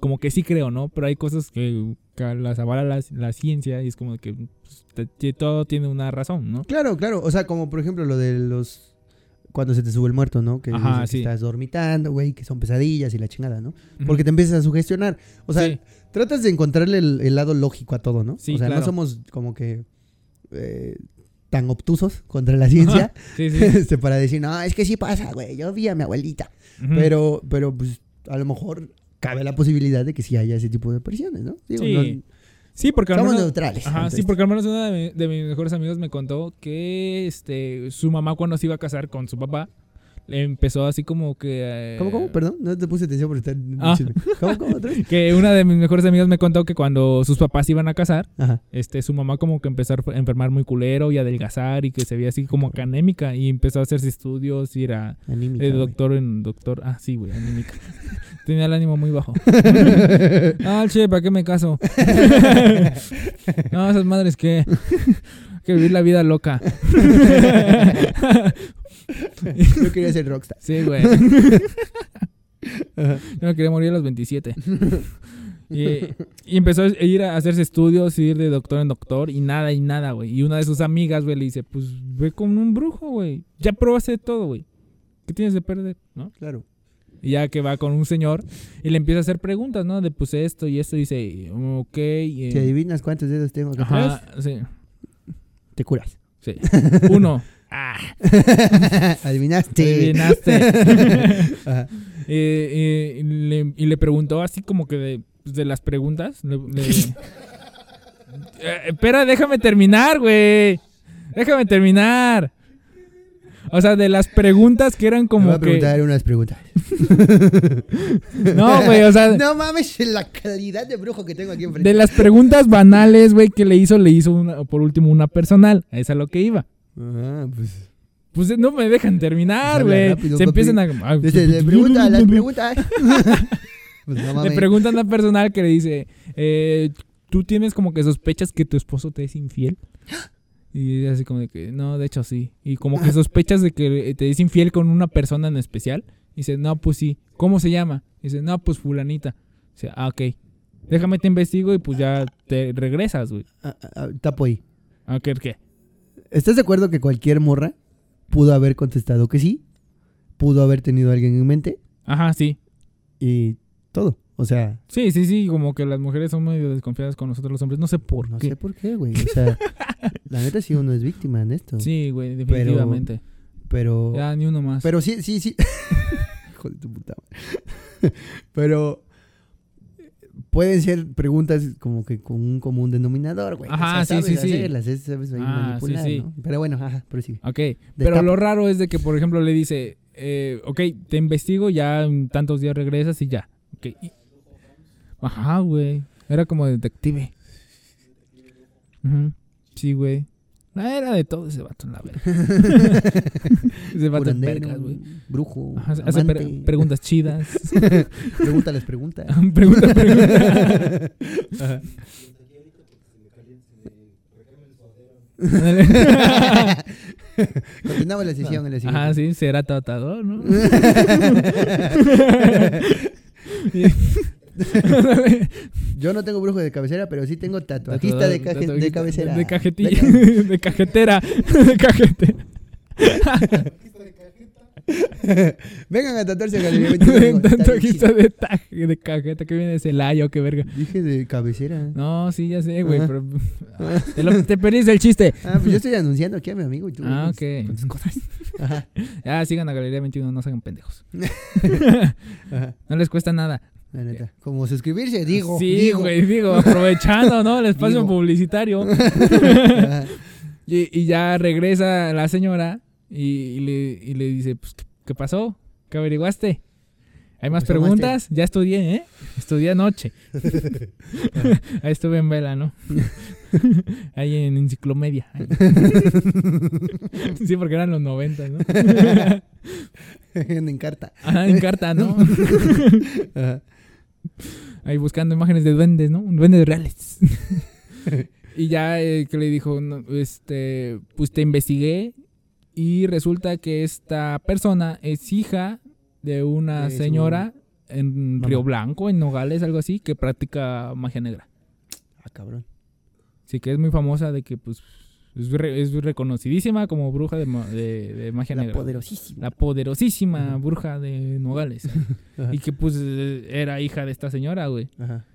como que sí creo, ¿no? Pero hay cosas que, que las avala la, la ciencia y es como que pues, te- te- todo tiene una razón, ¿no? Claro, claro. O sea, como por ejemplo lo de los. Cuando se te sube el muerto, ¿no? Que, Ajá, que estás dormitando, güey, que son pesadillas y la chingada, ¿no? Porque te empiezas a sugestionar. O sea, Sí. tratas de encontrarle el, el lado lógico a todo, ¿no? Sí, o sea, no claro. somos como que eh, tan obtusos contra la ciencia Sí, sí. este, para decir, no, es que sí pasa, güey. Yo vi a mi abuelita. Pero, pero pues, a lo mejor cabe la posibilidad de que sí haya ese tipo de apariciones, ¿no? Digo, Sí. no- Sí, porque al somos menos- neutrales. Ajá, sí, porque al menos uno de, de mis mejores amigos me contó que este su mamá cuando se iba a casar con su papá empezó así como que eh, ¿Cómo, cómo? Perdón, no te puse atención por estar Ah. ¿Cómo, cómo? Que una de mis mejores amigos me contó que cuando sus papás se iban a casar, Ajá. este su mamá como que empezó a enfermar muy culero y adelgazar y que se veía así como que anémica y empezó a hacerse estudios y era Anímica, güey. doctor en doctor, ah sí, güey, anímica. Tenía el ánimo muy bajo. Ah, che, ¿para qué me caso? no, esas madres que que vivir la vida loca. Yo quería ser rockstar. Sí, güey. Yo me quería morir a los 27. Y, y empezó a ir a hacerse estudios, ir de doctor en doctor y nada y nada, güey. Y una de sus amigas, güey, le dice, pues ve con un brujo, güey. Ya probaste todo, güey. ¿Qué tienes de perder, no? Claro. Y ya que va con un señor y le empieza a hacer preguntas, ¿no? De pues esto y esto. Y dice, ok. eh, Si adivinas cuántos dedos tengo ajá, sí, te curas. sí. Uno. Ah, Adivinaste. Eh, eh, y, le, y le preguntó así como que de, pues, de las preguntas. le- le- Eh, espera, déjame terminar, güey. Déjame terminar. O sea, de las preguntas que eran Me voy como a que... preguntar unas preguntas. No, güey, o sea, No mames la calidad de brujo que tengo aquí enfrente. de las preguntas banales, güey, que le hizo, le hizo una- por último una personal. A esa es a lo que iba. Ah, pues. Pues no me dejan terminar, güey. Se papi. empiezan a... Le pregunta las preguntas. pues no Le preguntan a personal que le dice, eh, ¿tú tienes como que sospechas que tu esposo te es infiel? Y así como de que, no, de hecho sí. Y como que sospechas de que te es infiel con una persona en especial. Y dice, no, pues sí. ¿Cómo se llama? Y dice, no, pues fulanita. Dice, ah, ok. Déjame te investigo y pues ya te regresas, güey. Ah, ah, ah, tapo ahí. ¿A qué? ¿Qué? ¿Estás de acuerdo que cualquier morra pudo haber contestado que sí? Pudo haber tenido a alguien en mente Ajá, sí. y todo. O sea, Sí, sí, sí. Como que las mujeres son medio desconfiadas con nosotros los hombres. No sé por no qué. sé por qué, güey. O sea, la neta sí uno es víctima en esto. Sí, güey, definitivamente. Pero. Ya, ni uno más. Pero sí, sí, sí. Hijo de tu puta madre. Pero pueden ser preguntas como que con un común denominador, güey. Ajá, o sea, sí, sí, sí. hacerlas, es- sabes ahí Ah, manipular, sí, sí. ¿no? Pero bueno, ajá, pero sí. Ok, pero lo raro es de que, por ejemplo, le dice, eh, ok, te investigo, ya en tantos días regresas y ya. Ok. y- Ajá, güey. Era como detective. Ujú. Sí, güey. Ah, Era de todo ese vato, la verga. ese vato Curandero, vergas, güey. brujo, Ajá, Hace pre- preguntas chidas. Pregúntales preguntas. pregunta, pregunta. Ajá. Continuamos la sesión en la siguiente. Ajá, sí, será tratador, ¿no? Yo no tengo brujo de cabecera, pero sí tengo tatuajista de, caje- de Tatuajista, cabecera. De, cajetilla. De ca- De cajetera. De cajetera. Vengan a tatuarse a Galería 21. amigo, está Tanto bien aquí chido. está de, ta- de cajeta que viene de Celaya qué verga. Dije de cabecera. No, sí, ya sé, güey, pero te, lo- te perdiste el chiste. Ah, pues yo estoy anunciando aquí a mi amigo y tú. Ah, pues, ok. Con tus cosas. Ajá, Ya sigan a Galería 21, no sean pendejos. ajá. No les cuesta nada. La neta. Como suscribirse, digo. sí, digo. güey, digo, aprovechando, ¿no? El espacio Digo. publicitario. Y, y ya regresa la señora y, y le, y le dice, pues, ¿qué, pasó? ¿Qué averiguaste? ¿Hay más Pues, preguntas? Ya estudié, ¿eh? Estudié anoche. Ahí estuve en vela, ¿no? Ahí en enciclomedia. Sí, porque eran los 90, ¿no? en Encarta. Ajá, en carta, ¿no? Ajá. Ahí buscando imágenes de duendes, ¿no? Duendes reales. y ya eh, que le dijo, no, este, pues te investigué y resulta que esta persona es hija de una De su señora en mamá. Río Blanco, en Nogales, algo así, que practica magia negra. Ah, cabrón. Sí, que es muy famosa de que, pues, es, re- es reconocidísima como bruja de, de- de magia La negra. poderosísima. La poderosísima bruja de Nogales. Y que, pues, era hija de esta señora, güey. Ajá.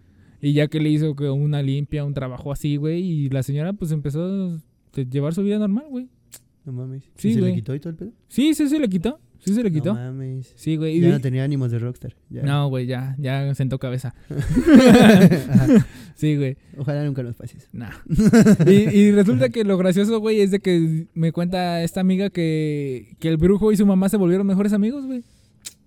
Y ya que le hizo que una limpia, un trabajo así, güey, y la señora pues empezó a llevar su vida normal, güey. No mames. Sí, ¿Y se güey. le quitó y todo el pedo? Sí, sí, se le quitó. Sí, se le quitó. No mames. sí, güey. Ya no tenía ánimos de rockstar. Ya. No, güey, ya, ya sentó cabeza. Sí, güey. Ojalá nunca nos pases. Nah. Y, y resulta que lo gracioso, güey, es de que me cuenta esta amiga que, que el brujo y su mamá se volvieron mejores amigos, güey.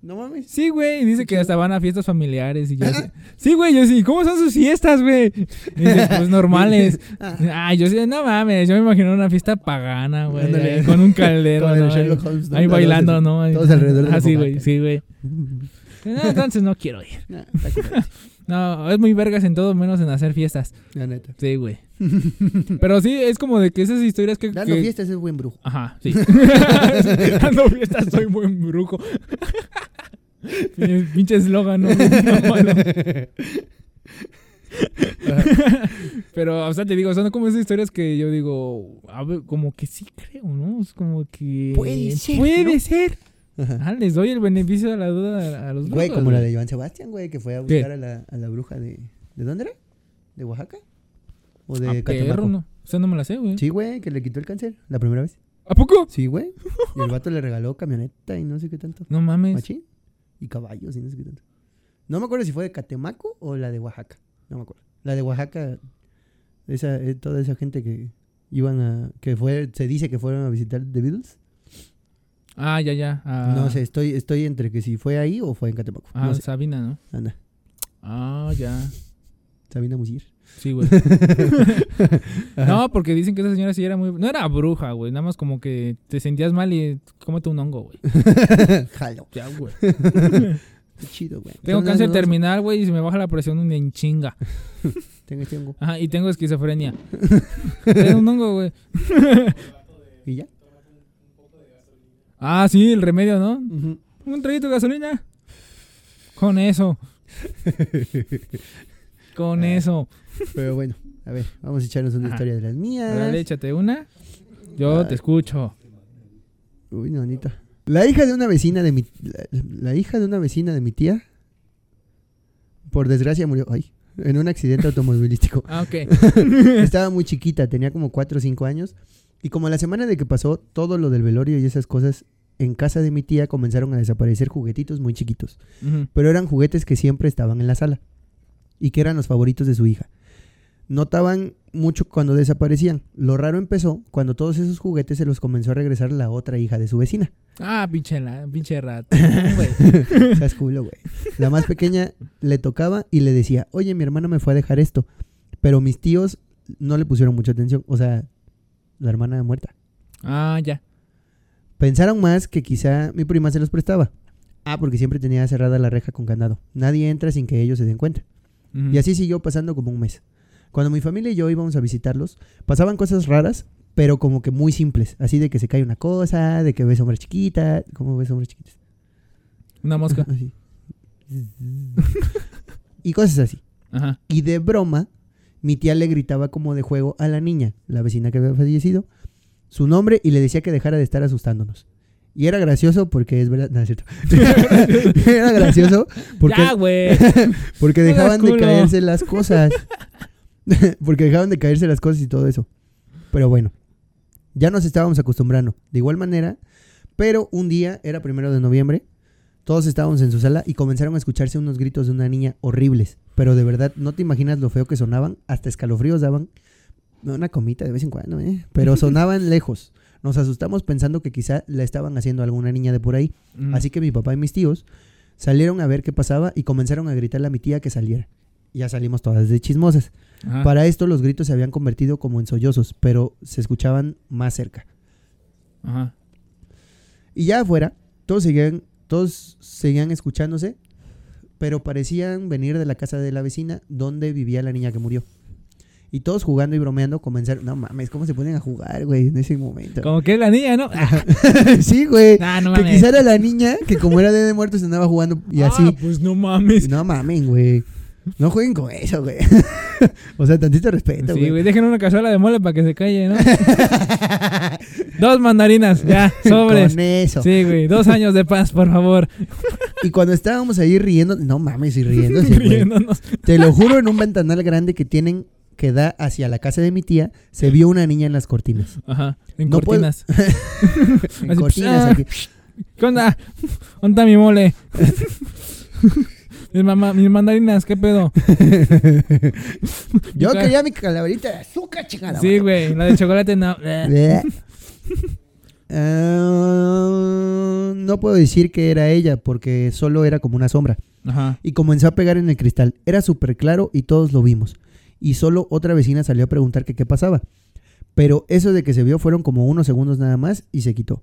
No mames. Sí, güey. Dice que hasta van a fiestas familiares y yo así- Sí, güey, yo sí. ¿Cómo son sus fiestas, güey? Dice, pues normales. Ah, Ay, yo sí, no mames, yo me imagino una fiesta pagana, güey, con un caldero, Ahí- Holmes, ¿no? ahí bailando, ¿no? Todos alrededor de la Ah, sí, güey, fogata. sí, güey. No, entonces no quiero ir. No, es muy vergas en todo menos en hacer fiestas. La neta. Sí, güey. Pero sí, es como de que esas historias que... Dando que- fiestas es buen brujo. Ajá, sí. Dando fiestas soy buen brujo. Pinche eslogan, ¿no? Pero, o sea, te digo, son como esas historias que yo digo, a ver, como que sí creo, ¿no? Es como que... Puede ser, Puede ¿no? ser. Ah, les doy el beneficio de la duda a, los Güey, como la de Joan Sebastián, güey, que fue a buscar a la, a la bruja de... ¿De dónde era? ¿De Oaxaca? ¿O de A Catemaco? no. O sea, no me la sé, güey. Sí, güey, que le quitó el cáncer la primera vez. ¿A poco? Sí, güey. Y el vato le regaló camioneta y no sé qué tanto. No mames. Machín. Y caballos y no sé qué tanto. No me acuerdo si fue de Catemaco o la de Oaxaca. No me acuerdo. La de Oaxaca, esa, eh, toda esa gente que iban a... Que fue, se dice que fueron a visitar The Beatles. Ah, ya, ya. Ah, No sé, estoy, estoy entre que si fue ahí o fue en Catemaco. Ah, no sé. Sabina, ¿no? Anda, Ah, ya. Sabina Musir. Sí, güey. No, porque dicen que esa señora sí era muy... No era bruja, güey. Nada más como que te sentías mal y cómete un hongo, güey. Jalo. Ya, güey. Qué chido, güey. Tengo cáncer dos- terminal, güey, y se me baja la presión un en chinga. Tengo este hongo. Ajá, y tengo esquizofrenia. Tengo un hongo, güey. ¿Y ya? Ah, sí, el remedio, ¿no? Un traguito de gasolina. Con eso. Con Ah. eso. Pero bueno, a ver, vamos a echarnos una Ajá. historia de las mías. Dale, échate una. Yo Ay. te escucho. Uy, no, Anita. La hija de una vecina de mi... La, la hija de una vecina de mi tía, por desgracia, murió ay, en un accidente automovilístico. Ah, ok. Estaba muy chiquita, tenía como 4 o 5 años. Y como la semana de que pasó todo lo del velorio y esas cosas, en casa de mi tía comenzaron a desaparecer juguetitos muy chiquitos. Pero eran juguetes que siempre estaban en la sala. Y que eran los favoritos de su hija. Notaban mucho cuando desaparecían. Lo raro empezó cuando todos esos juguetes se los comenzó a regresar la otra hija de su vecina. Ah, pinche, la, pinche. Seas culo, güey. La más pequeña le tocaba y le decía, oye, mi hermana me fue a dejar esto. Pero mis tíos no le pusieron mucha atención. O sea, la hermana muerta. Ah, ya. Pensaron más que quizá mi prima se los prestaba. Ah, porque siempre tenía cerrada la reja con candado. Nadie entra sin que ellos se den cuenta. Y así siguió pasando como un mes. Cuando mi familia y yo íbamos a visitarlos, pasaban cosas raras, pero como que muy simples. Así de que se cae una cosa, de que ves sombras chiquitas. ¿Cómo ves sombras chiquitas? Una mosca. Y cosas así. Ajá. Y de broma, mi tía le gritaba como de juego a la niña, la vecina que había fallecido, su nombre y le decía que dejara de estar asustándonos. Y era gracioso porque es verdad. No, es cierto. era gracioso porque, Ya, porque dejaban de caerse las cosas. porque dejaban de caerse las cosas y todo eso. Pero bueno, ya nos estábamos acostumbrando. De igual manera, pero un día, era primero de noviembre, todos estábamos en su sala y comenzaron a escucharse unos gritos de una niña horribles. Pero de verdad, no te imaginas lo feo que sonaban. Hasta escalofríos daban. Una comita de vez en cuando, ¿eh? Pero sonaban lejos. Nos asustamos pensando que quizá la estaban haciendo alguna niña de por ahí. Mm. Así que mi papá y mis tíos salieron a ver qué pasaba y comenzaron a gritarle a mi tía que saliera. Ya salimos todas de chismosas. Ajá. Para esto los gritos se habían convertido como en sollozos, pero se escuchaban más cerca. Ajá. Y ya afuera, todos seguían, todos seguían escuchándose, pero parecían venir de la casa de la vecina donde vivía la niña que murió. Y todos jugando y bromeando comenzaron. No mames, ¿cómo se ponen a jugar, güey, en ese momento? Como que es la niña, ¿no? Sí, güey. nah, no que mames. quizá era la niña que como era de muertos andaba jugando y Ah, así. pues no mames. No mamen, güey. No jueguen con eso, güey. o sea, tantito respeto, Sí, güey. güey, dejen una cazuela de mole para que se calle, ¿no? Dos mandarinas, ya, sobres. Con eso. Sí, güey, dos años de paz, por favor. Y cuando estábamos ahí riendo, no mames, y riéndose, güey. Riéndonos. Te lo juro, en un ventanal grande que tienen que da hacia la casa de mi tía, se vio una niña en las cortinas. Ajá, en No cortinas. En Así, cortinas ah. aquí. ¿Qué onda? ¿Dónde está mi mole? Mis, mamá, mis mandarinas, ¿qué pedo? Yo quería mi calaverita de azúcar, chingada. Sí, güey, la de chocolate no. Bleh. Ah, no puedo decir que era ella porque solo era como una sombra. Ajá. Y comenzó a pegar en el cristal. Era súper claro y todos lo vimos. Y solo otra vecina salió a preguntar que qué pasaba. Pero eso de que se vio fueron como unos segundos nada más y se quitó.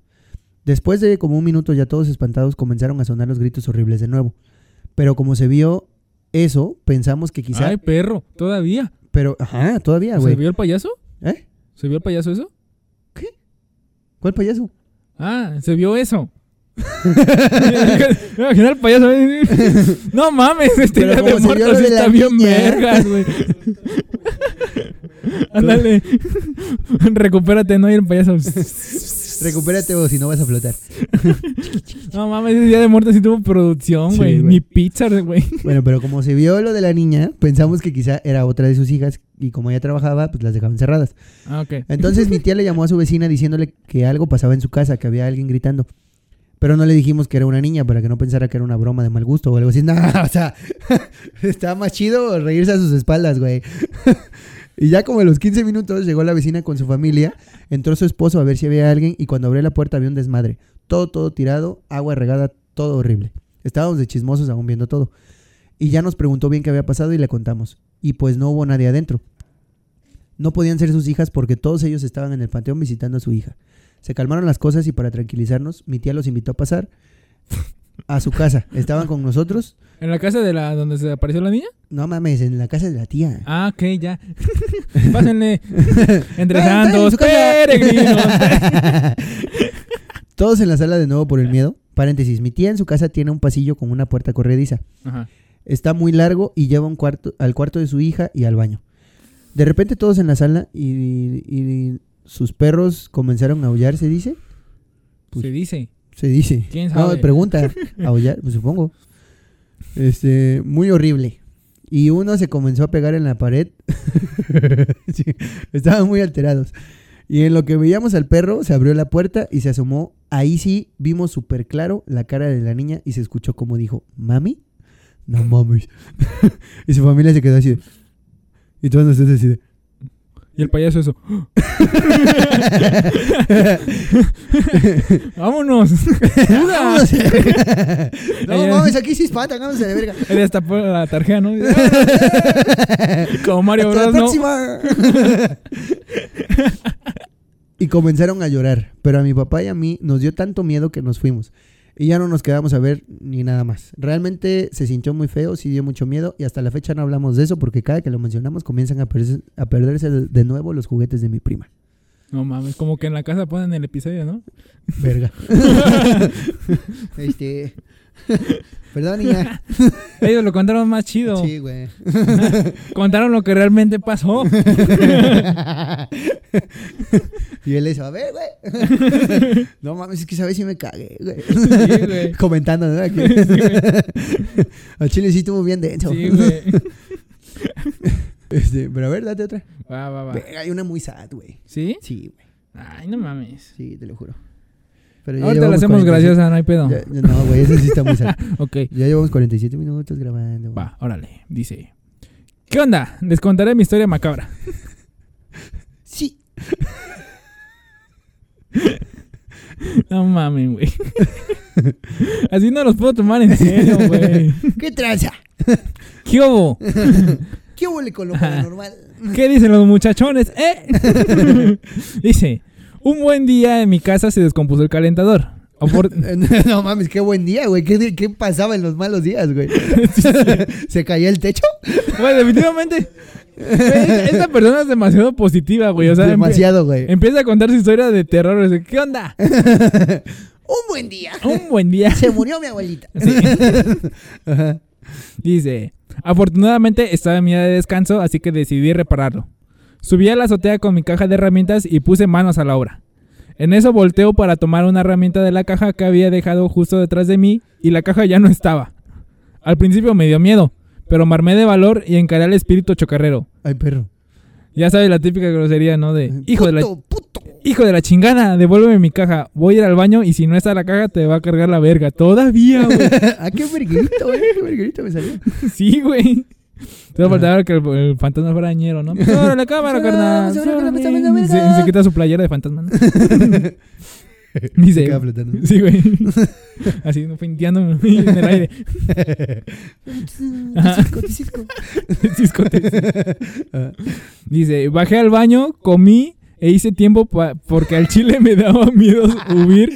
Después de como un minuto ya todos espantados comenzaron a sonar los gritos horribles de nuevo. Pero como se vio eso, pensamos que quizá... Ay, perro, todavía. pero, ajá, todavía, ¿Se güey. vio el payaso? ¿Eh? ¿Se vio el payaso eso? ¿Cuál payaso? Ah, se vio eso. Al payaso. No mames, este día de se muertos está bien vergas, güey. Ándale. Recupérate, no y el payaso. Recupérate o si no vas a flotar. No mames, ese día de muertos sí tuvo producción, Sí, güey. güey. Ni pizza, güey. Bueno, pero como se vio lo de la niña, pensamos que quizá era otra de sus hijas y como ella trabajaba, pues las dejaban cerradas. Ah, ok. Entonces mi tía le llamó a su vecina diciéndole que algo pasaba en su casa, que había alguien gritando. Pero no le dijimos que era una niña para que no pensara que era una broma de mal gusto o algo así. No, o sea, estaba más chido reírse a sus espaldas, güey. Y ya como a los 15 minutos llegó la vecina con su familia, entró su esposo a ver si había alguien y cuando abrió la puerta había un desmadre. Todo, todo tirado, agua regada, todo horrible. Estábamos de chismosos aún viendo todo. Y ya nos preguntó bien qué había pasado y le contamos. Y pues no hubo nadie adentro. No podían ser sus hijas porque todos ellos estaban en el panteón visitando a su hija. Se calmaron las cosas y para tranquilizarnos, mi tía los invitó a pasar a su casa. Estaban con nosotros. ¿En la casa de la donde se apareció la niña? No mames, en la casa de la tía. Ah, ok, ya. Pásenle. Entre santos, peregrinos. Todos en la sala de nuevo por el miedo. Paréntesis, mi tía en su casa tiene un pasillo con una puerta corrediza. Ajá. Está muy largo y lleva un cuarto, al cuarto de su hija y al baño. De repente todos en la sala y, y sus perros comenzaron a aullar, ¿se dice? Pues- Se dice. Se dice. ¿Quién No, sabe? pregunta. Aullar, pues supongo. Este, muy horrible. Y uno se comenzó a pegar en la pared. Sí, estaban muy alterados. Y en lo que veíamos al perro, se abrió la puerta y se asomó. Ahí sí vimos súper claro la cara de la niña y se escuchó como dijo, ¿Mami? No mames. y su familia se quedó así de- Y todos nosotros así de... Y el payaso eso. Vámonos. ¡Vámonos! no mames, aquí sí espantan, vámonos a la verga. Él destapó la tarjeta, ¿no? Como Mario Hasta la Bros, ¿no? próxima. y comenzaron a llorar, pero a mi papá y a mí nos dio tanto miedo que nos fuimos. Y ya no nos quedamos a ver ni nada más. Realmente se sintió muy feo, sí dio mucho miedo y hasta la fecha no hablamos de eso porque cada que lo mencionamos comienzan a perderse, a perderse de de nuevo los juguetes de mi prima. No mames, como que en la casa ponen el episodio, ¿no? Verga. este... Perdón, niña. Ellos lo contaron más chido. Sí, güey. Contaron lo que realmente pasó. Y él le dice, a ver, güey. no mames, es que sabes si me cagué, güey. Sí, güey. Comentando, ¿no? Aquí. Sí. Al chile sí estuvo bien denso. Sí, güey. Este, pero a ver, date otra. Va, va, va. Hay una muy sad, güey. ¿Sí? Sí, güey. Ay, no mames. Sí, te lo juro. Pero ya Ahorita la hacemos 47 graciosa, no hay pedo. Ya- no, güey, esa sí está muy sad. Ok. Ya llevamos 47 minutos grabando. Va, órale. Dice. ¿Qué onda? Les contaré mi historia macabra. Sí. No mames, güey. Así no los puedo tomar en serio, güey. ¿Qué tranza? ¿Qué hubo? ¿Qué huele con lo paranormal? ¿Qué dicen los muchachones? ¿Eh? Dice, un buen día en mi casa se descompuso el calentador. No mames, qué buen día, güey. ¿Qué, qué pasaba en los malos días, güey? ¿Se caía el techo? Bueno, definitivamente. Esta persona es demasiado positiva, güey. O sea, empe- Demasiado, güey. empieza a contar su historia de terror. Dice, ¿Qué onda? Un buen día. Un buen día. Se murió mi abuelita. Sí. Ajá. Dice, afortunadamente estaba en mi día de descanso, así que decidí repararlo. Subí a la azotea con mi caja de herramientas y puse manos a la obra. En eso volteo para tomar una herramienta de la caja que había dejado justo detrás de mí y la caja ya no estaba. Al principio me dio miedo, pero me armé de valor y encaré al espíritu chocarrero. Ay, perro. Ya sabes la típica grosería, ¿no? De hijo de la Puto, hijo de la chingada, devuélveme mi caja. Voy a ir al baño y si no está la caja te va a cargar la verga. Todavía, güey. ah, qué verguerito, güey. Qué verguerito me salió. Sí, güey. Te va a faltar que el, el fantasma fuera ñero, ¿no? Pues, ¡Órale, la cámara, carnal! Se, se quita su playera de fantasma. ¿no? Se Dice... queda flotando. Sí, güey. Así, no finteando en el aire. Ah, Dice, bajé al baño, comí e hice tiempo porque al chile me daba miedo huir.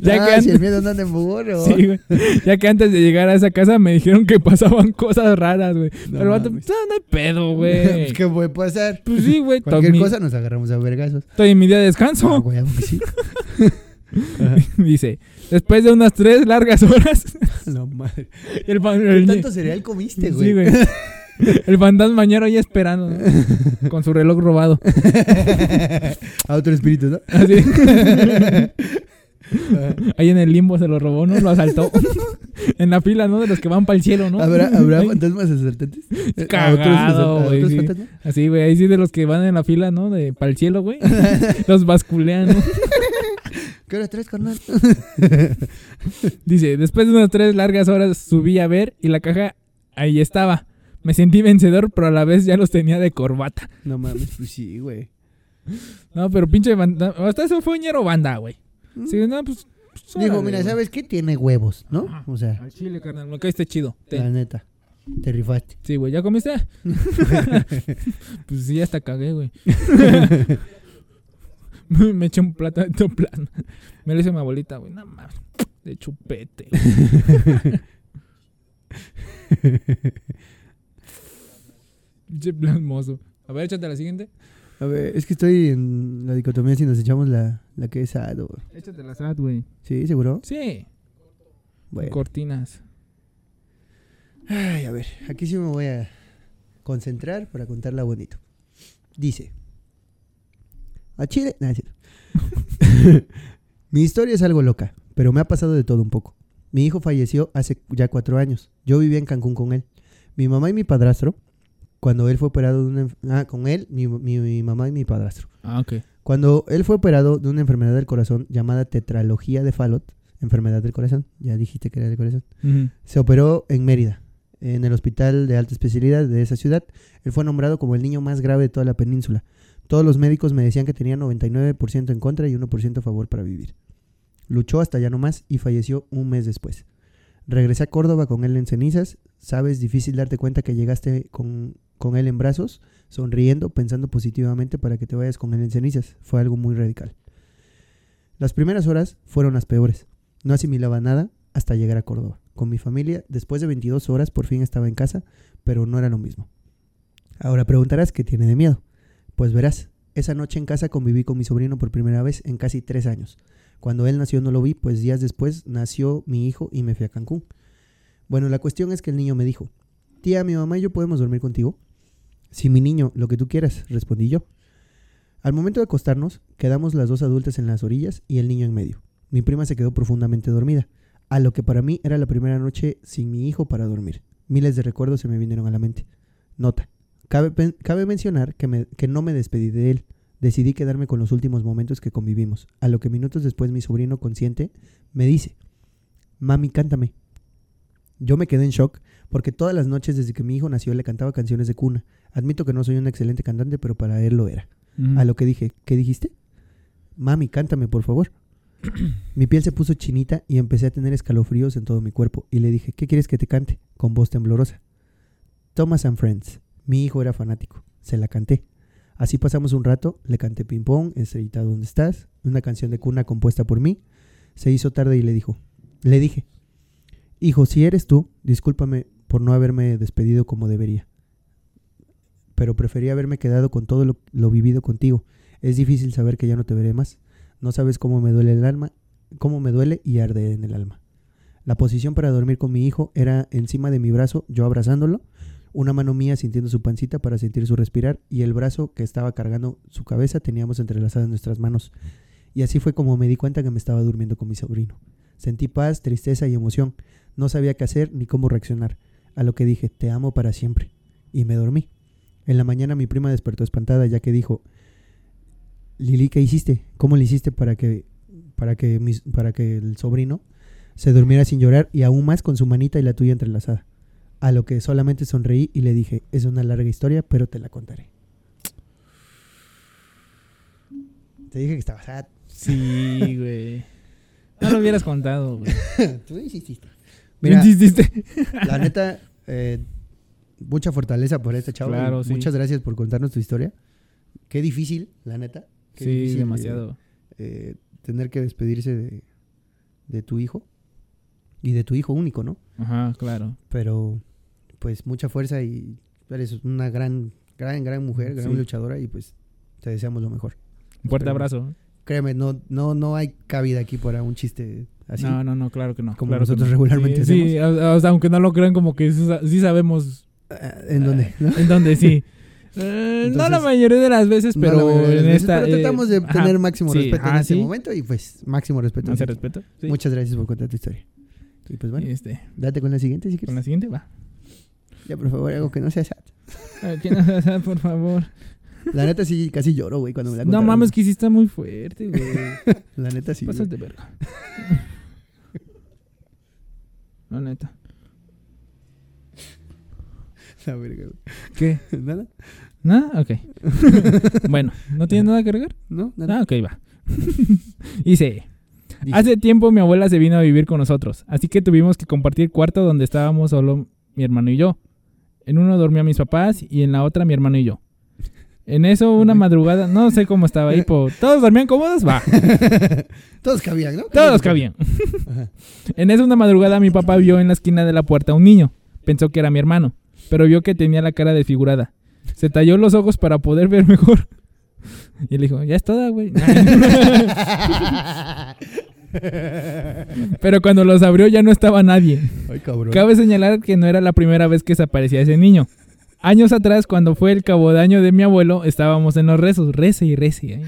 Ya, ah, que si el miedo no anda en burro. sí, güey. ya que antes de llegar a esa casa me dijeron que pasaban cosas raras, güey. No Pero vato. "Ah, no hay pedo, güey. ¿Qué puede pasar? Pues sí, güey. Cualquier cosa nos agarramos a vergazos. Estoy en mi día de Ah, descanso. güey, aunque sí. Dice, después de unas tres largas horas, No, madre. el, fan- ¿Qué el- tanto cereal comiste, güey? Sí, güey. El fantasmañero ahí esperando, ¿no? con su reloj robado. a otro espíritu, ¿no? Así. Ahí en el limbo se lo robó, ¿no? Lo asaltó. en la fila, ¿no? De los que van para el cielo, ¿no? ¿Habrá, ¿habrá fantasmas asaltantes? ¿A Cagado, güey, sí. Así, güey. Ahí sí de los que van en la fila, ¿no? De para el cielo, güey. Los basculean, ¿no? ¿Qué hora traes, carnal? Dice, después de unas tres largas horas subí a ver y la caja ahí estaba. Me sentí vencedor, pero a la vez ya los tenía de corbata. No mames, pues sí, güey. No, pero pinche banda. Hasta eso fue ñero banda, güey. Sí, no, pues. pues, órale, mira, güey. ¿sabes qué? Tiene huevos, ¿no? Ajá. O sea, Al chile, carnal, me caíste chido. Ten. la neta. Te rifaste. Sí, güey, ¿ya comiste? pues sí, hasta cagué, güey. me eché un plato de toplan. Me lo hizo mi abuelita, güey. No mames. De chupete. Pinche plasmoso. A ver, échate la siguiente. A ver, es que estoy en la dicotomía si nos echamos la, la que es ado. Échate la SAT, güey. ¿Sí? ¿Seguro? Sí. Bueno. Cortinas. Ay, a ver, aquí sí me voy a concentrar para contarla bonito. Dice. A Chile. Nah. Mi historia es algo loca, pero me ha pasado de todo un poco. Mi hijo falleció hace ya cuatro años. Yo vivía en Cancún con él. Mi mamá y mi padrastro, cuando él fue operado de una... Ah, con él, mi, mi- mi mamá y mi padrastro. Ah, ok. Cuando él fue operado de una enfermedad del corazón llamada tetralogía de Fallot, enfermedad del corazón, ya dijiste que era del corazón, se operó en Mérida, en el hospital de alta especialidad de esa ciudad. Él fue nombrado como el niño más grave de toda la península. Todos los médicos me decían que tenía 99% en contra y 1% a favor para vivir. Luchó hasta ya no más y falleció un mes después. Regresé a Córdoba con él en cenizas. Sabes, difícil darte cuenta que llegaste con, con él en brazos, sonriendo, pensando positivamente para que te vayas con él en cenizas. Fue algo muy radical. Las primeras horas fueron las peores. No asimilaba nada hasta llegar a Córdoba. Con mi familia, después de 22 horas, por fin estaba en casa, pero no era lo mismo. Ahora preguntarás qué tiene de miedo. Pues verás, esa noche en casa conviví con mi sobrino por primera vez en casi tres años. Cuando él nació no lo vi, pues días después nació mi hijo y me fui a Cancún. Bueno, la cuestión es que el niño me dijo, tía, mi mamá y yo podemos dormir contigo. Sí, mi niño, lo que tú quieras, respondí yo. Al momento de acostarnos, quedamos las dos adultas en las orillas y el niño en medio. Mi prima se quedó profundamente dormida, a lo que para mí era la primera noche sin mi hijo para dormir. Miles de recuerdos se me vinieron a la mente. Nota. Cabe, mencionar que, me- que no me despedí de él. Decidí quedarme con los últimos momentos que convivimos, a lo que minutos después mi sobrino consciente me dice, Mami, cántame. Yo me quedé en shock porque todas las noches desde que mi hijo nació le cantaba canciones de cuna. Admito que no soy un excelente cantante, pero para él lo era. A lo que dije, ¿qué dijiste? Mami, cántame, por favor. mi piel se puso chinita y empecé a tener escalofríos en todo mi cuerpo. Y le dije, ¿qué quieres que te cante? Con voz temblorosa. Thomas and Friends. Mi hijo era fanático. Se la canté. Así pasamos un rato, le canté ping pong, estrellita ¿dónde estás? Una canción de cuna compuesta por mí. Se hizo tarde y le dijo, le dije, hijo, si eres tú, discúlpame por no haberme despedido como debería. Pero prefería haberme quedado con todo lo, lo vivido contigo. Es difícil saber que ya no te veré más. No sabes cómo me duele el alma, cómo me duele y arde en el alma. La posición para dormir con mi hijo era encima de mi brazo, yo abrazándolo, una mano mía sintiendo su pancita para sentir su respirar y el brazo que estaba cargando su cabeza teníamos entrelazadas nuestras manos. Y así fue como me di cuenta que me estaba durmiendo con mi sobrino. Sentí paz, tristeza y emoción. No sabía qué hacer ni cómo reaccionar. A lo que dije, te amo para siempre. Y me dormí. En la mañana mi prima despertó espantada ya que dijo, Lili, ¿qué hiciste? ¿Cómo le hiciste para que, para que, mis- para que el sobrino se durmiera sin llorar y aún más con su manita y la tuya entrelazada? A lo que solamente sonreí y le dije, es una larga historia, pero te la contaré. Te dije que estaba sad. Sí, güey. No lo hubieras contado, güey. Tú insististe. Mira, insististe. la neta, eh, mucha fortaleza por este chavo. Claro, sí. Muchas gracias por contarnos tu historia. Qué difícil, la neta. Qué Sí, difícil, demasiado. eh, tener que despedirse de, de tu hijo y de tu hijo único, ¿no? Ajá, claro. Pero pues mucha fuerza y eres una gran, gran, gran mujer, gran Sí. luchadora y pues te deseamos lo mejor. Un fuerte abrazo. Créeme, no, no, no hay cabida aquí para un chiste así. No, no, no, claro que no. Como claro nosotros no. regularmente sí, sí, o- o sea, aunque no lo crean, como que sí, sa- sí sabemos Ah, ¿En dónde? ¿no? en dónde sí. Eh, no la mayoría de las veces, No pero la en veces, esta. pero eh, tratamos de ajá, tener máximo sí, respeto en este sí. momento y pues máximo respeto. Hacer respeto. Sí. Muchas gracias por contar tu historia. Y pues bueno, Este, date con la siguiente si con quieres. la siguiente va. Ya, por favor, algo que no sea sad. Aquí no se hace, por favor. La neta sí, casi lloro, güey, cuando me la No contaron. mames, que sí está muy fuerte, güey. La neta sí. Pásate güey. verga. La neta. La verga, güey. ¿Qué? ¿Nada? ¿Nada? Ok. bueno, ¿no tienes nada que agregar? ¿No? ¿Nada? Ah, ok, va. Dice, Dice, hace tiempo mi abuela se vino a vivir con nosotros, así que tuvimos que compartir cuarto donde estábamos solo mi hermano y yo. En uno dormía mis papás y en la otra mi hermano y yo. En eso una madrugada, no sé cómo estaba ahí, po- todos dormían cómodos, va, Todos cabían, ¿no? todos cabían. Ajá. En esa una madrugada mi papá vio en la esquina de la puerta a un niño. Pensó que era mi hermano, pero vio que tenía la cara desfigurada. Se talló los ojos para poder ver mejor. Y le dijo, ya es toda, güey. pero cuando los abrió ya no estaba nadie. Ay, cabrón. Cabe señalar que no era la primera vez que se aparecía ese niño. Años atrás, cuando fue el cabo de mi abuelo, estábamos en los rezos, rece y rece. ¿eh?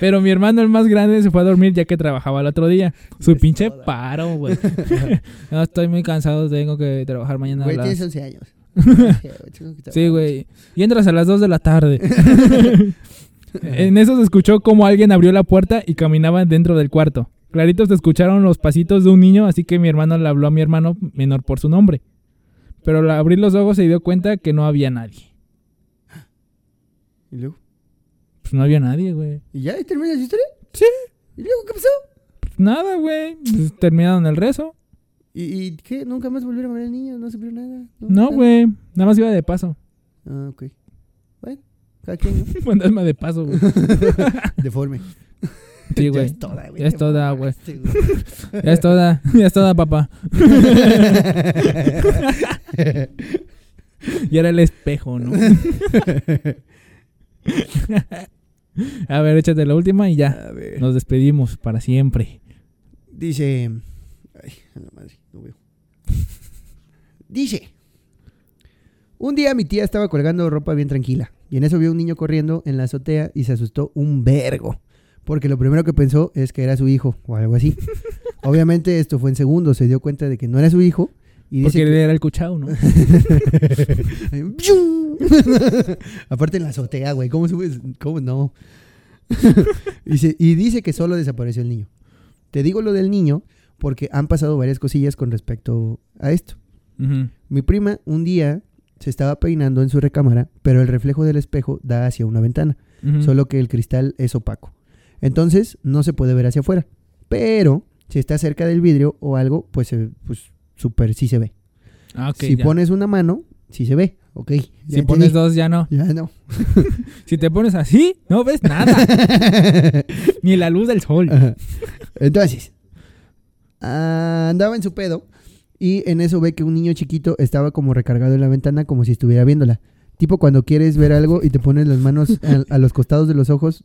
Pero mi hermano, el más grande, se fue a dormir ya que trabajaba el otro día. Su Es pinche paro, güey. no, estoy muy cansado, tengo que trabajar mañana. a Güey, tienes 11 años. Sí, güey. Y entras a las 2 de la tarde. en eso se escuchó como alguien abrió la puerta y caminaban dentro del cuarto. Claritos se escucharon los pasitos de un niño, así que mi hermano le habló a mi hermano menor por su nombre. Pero al abrir los ojos se dio cuenta que no había nadie. ¿Y luego? Pues no había nadie, güey. ¿Y ya ¿Y termina la historia? Sí. ¿Y luego qué pasó? Pues nada, güey. Pues terminaron el rezo. ¿Y, y qué? ¿Nunca más volvieron a ver al niño? ¿No supieron nada? No, güey. Nada más iba de paso. Ah, ok. Cada quien, ¿no? Fantasma de paso, güey. Deforme. Sí, Ya güey. es toda, güey. Ya es toda, güey. Ya es toda. Ya es toda, papá. Y era el espejo, ¿no? A ver, échate la última y ya. Nos despedimos para siempre. Dice. Ay, a la madre, no veo. Dice. Un día mi tía estaba colgando ropa bien tranquila. Y en eso vio un niño corriendo en la azotea y se asustó un vergo. Porque lo primero que pensó es que era su hijo o algo así. Obviamente esto fue en segundo, se dio cuenta de que no era su hijo. Y dice Porque que- era el cuchao, ¿no? Aparte en la azotea, güey. ¿Cómo subes? ¿Cómo no? y, se- y dice que solo desapareció el niño. Te digo lo del niño porque han pasado varias cosillas con respecto a esto. Mi prima un día se estaba peinando en su recámara, pero el reflejo del espejo da hacia una ventana, solo que el cristal es opaco. Entonces no se puede ver hacia afuera. Pero si está cerca del vidrio o algo, pues, pues súper sí se ve. Ah, si ya. pones una mano, sí se ve. Ok. Si pones dos, ya no. Ya no. Si te pones así, no ves nada. Ni la luz del sol. Ajá. Entonces, andaba en su pedo y en eso ve que un niño chiquito estaba como recargado en la ventana como si estuviera viéndola. Tipo cuando quieres ver algo y te pones las manos a, a los costados de los ojos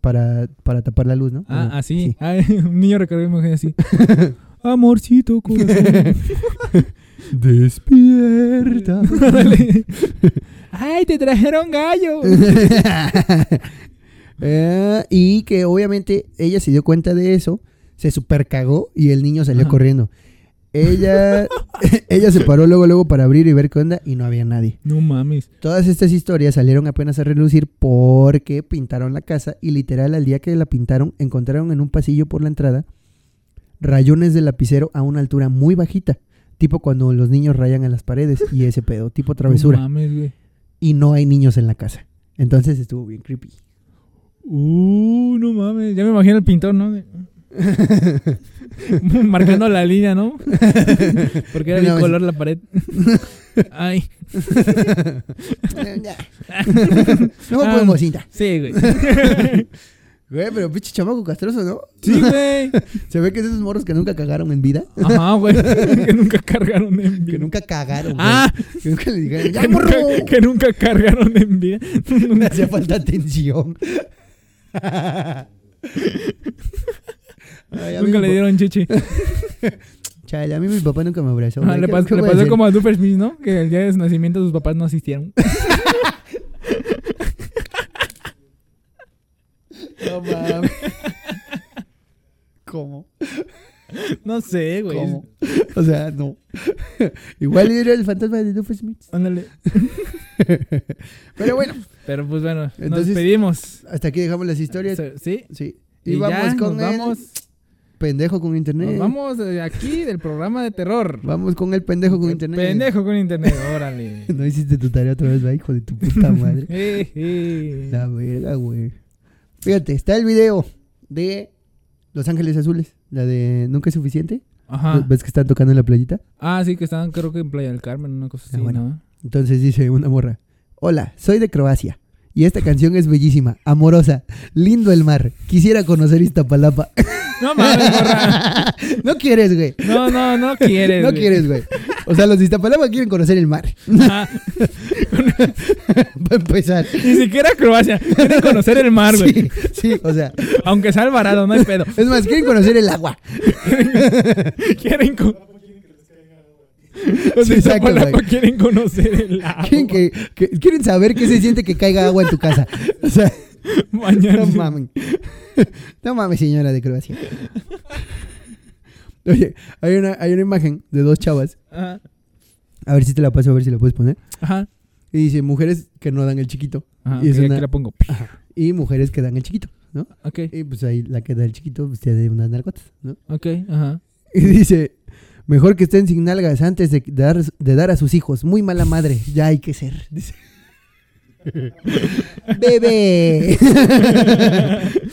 para, para tapar la luz, ¿no? Ah, así. sí. Un niño recargado imagen así. Amorcito corazón. Despierta. Ay, te trajeron gallo. Eh, y que obviamente ella se dio cuenta de eso, se super cagó y el niño salió Ajá. corriendo. Ella, ella se paró luego, luego para abrir y ver qué onda y no había nadie. No mames. Todas estas historias salieron apenas a relucir porque pintaron la casa y literal al día que la pintaron encontraron en un pasillo por la entrada rayones de lapicero a una altura muy bajita, tipo cuando los niños rayan en las paredes y ese pedo, tipo travesura. No mames, güey. Y no hay niños en la casa. Entonces estuvo bien creepy. Uh, no mames. Ya me imagino el pintor, ¿no? De- Marcando la línea, ¿no? Porque era No, es- bicolor la pared. Ay. no podemos cinta. Sí, güey. Güey, pero pinche chamaco castroso, ¿no? Sí, güey. Se ve que es de esos morros que nunca cagaron en vida. Ajá, güey. Que nunca cargaron en vida. Que nunca cagaron, güey. Ah, Que nunca le dijeron, ¡ya, que morro! nunca, que nunca cargaron en vida. Me hacía falta atención. Ay, Nunca le dieron chichi. Chale, a mí mi papá nunca me abrazó. Ah, le ¿Qué- pasó, qué le pasó como a Duffer Smith, ¿no? Que el día de su nacimiento sus papás no asistieron. No mames. ¿Cómo? No sé, güey. ¿Cómo? O sea, no. Igual era el fantasma de Duff Smith. Ándale. Pero bueno, Pero pues bueno, nos Entonces, pedimos. hasta aquí dejamos las historias. ¿Sí? Sí. Y, Y, vamos ya, con nos el vamos, pendejo con internet. nos vamos de aquí del programa de terror. Vamos con el pendejo con El internet. Pendejo con internet, órale. No hiciste tu tarea otra vez, va, hijo de tu puta madre. Eh, eh. La verga, güey. Fíjate, está el video de Los Ángeles Azules. La de Nunca es suficiente. Ajá. ¿Ves que están tocando en la playita? Ah, sí, que estaban creo que en Playa del Carmen, una cosa Ah, así, bueno. ¿no? Entonces dice una morra. Hola, soy de Croacia. Y esta canción es bellísima, amorosa, lindo el mar. Quisiera conocer Iztapalapa. No mames, morra. no quieres, güey. No, no, no quieres. No güey. quieres, güey. O sea, los de Iztapalapa quieren conocer el mar. Ajá. Para empezar. Ni siquiera Croacia. Quieren conocer el mar, güey. Sí, sí, o sea. Aunque sea Alvarado, no hay pedo. Es más, quieren conocer el agua. Quieren con... Sí, exacto, quieren conocer el agua. Quieren, que, que- quieren saber qué se siente que caiga agua en tu casa. O sea, Mañana. no mames. No mames, señora de Croacia. Oye, hay una, hay una imagen de dos chavas. Ajá. A ver si te la paso, a ver si la puedes poner. Ajá. Y dice, mujeres que no dan el chiquito. Ajá, y, es una- aquí la pongo. y mujeres que dan el chiquito, ¿no? Ok, Y pues ahí la que da el chiquito, pues tiene unas nalgotas, ¿no? ok, ajá. Y dice, mejor que estén sin nalgas antes de dar, de dar a sus hijos. Muy mala madre, ya hay que ser. Dice. Bebé.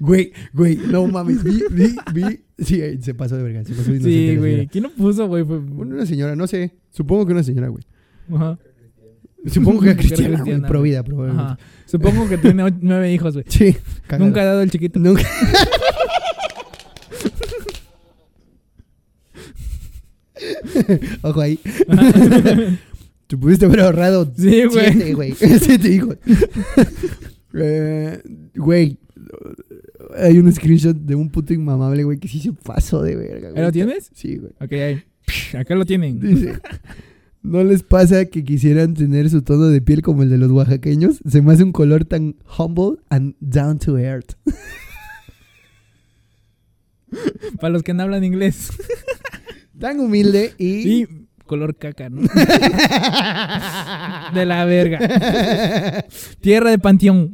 güey, güey, no mames, vi, vi, vi. Sí, se pasó de verga, se pasó de Sí, güey. ¿Quién lo puso, güey? Fue- Bueno, Una señora, no sé, supongo que una señora, güey. Ajá. Supongo que cristiana, cristiana, pro vida, probablemente. Ajá. Supongo que tiene nueve hijos, güey. Sí, cagado. Nunca ha dado el chiquito. Nunca. Ojo ahí. Tú pudiste haber ahorrado Sí, güey. siete, güey. Siete hijos. Eh, güey. Hay un screenshot de un puto inmamable, güey, que sí se pasó de verga. güey. ¿Ahí lo tienes? Sí, güey. Ok, ahí. Acá lo tienen. Dice, ¿No les pasa que quisieran tener su tono de piel como el de los oaxaqueños? Se me hace un color tan humble and down to earth. Para los que no hablan inglés. Tan humilde y... Y color caca, ¿no? De la verga. Tierra de panteón.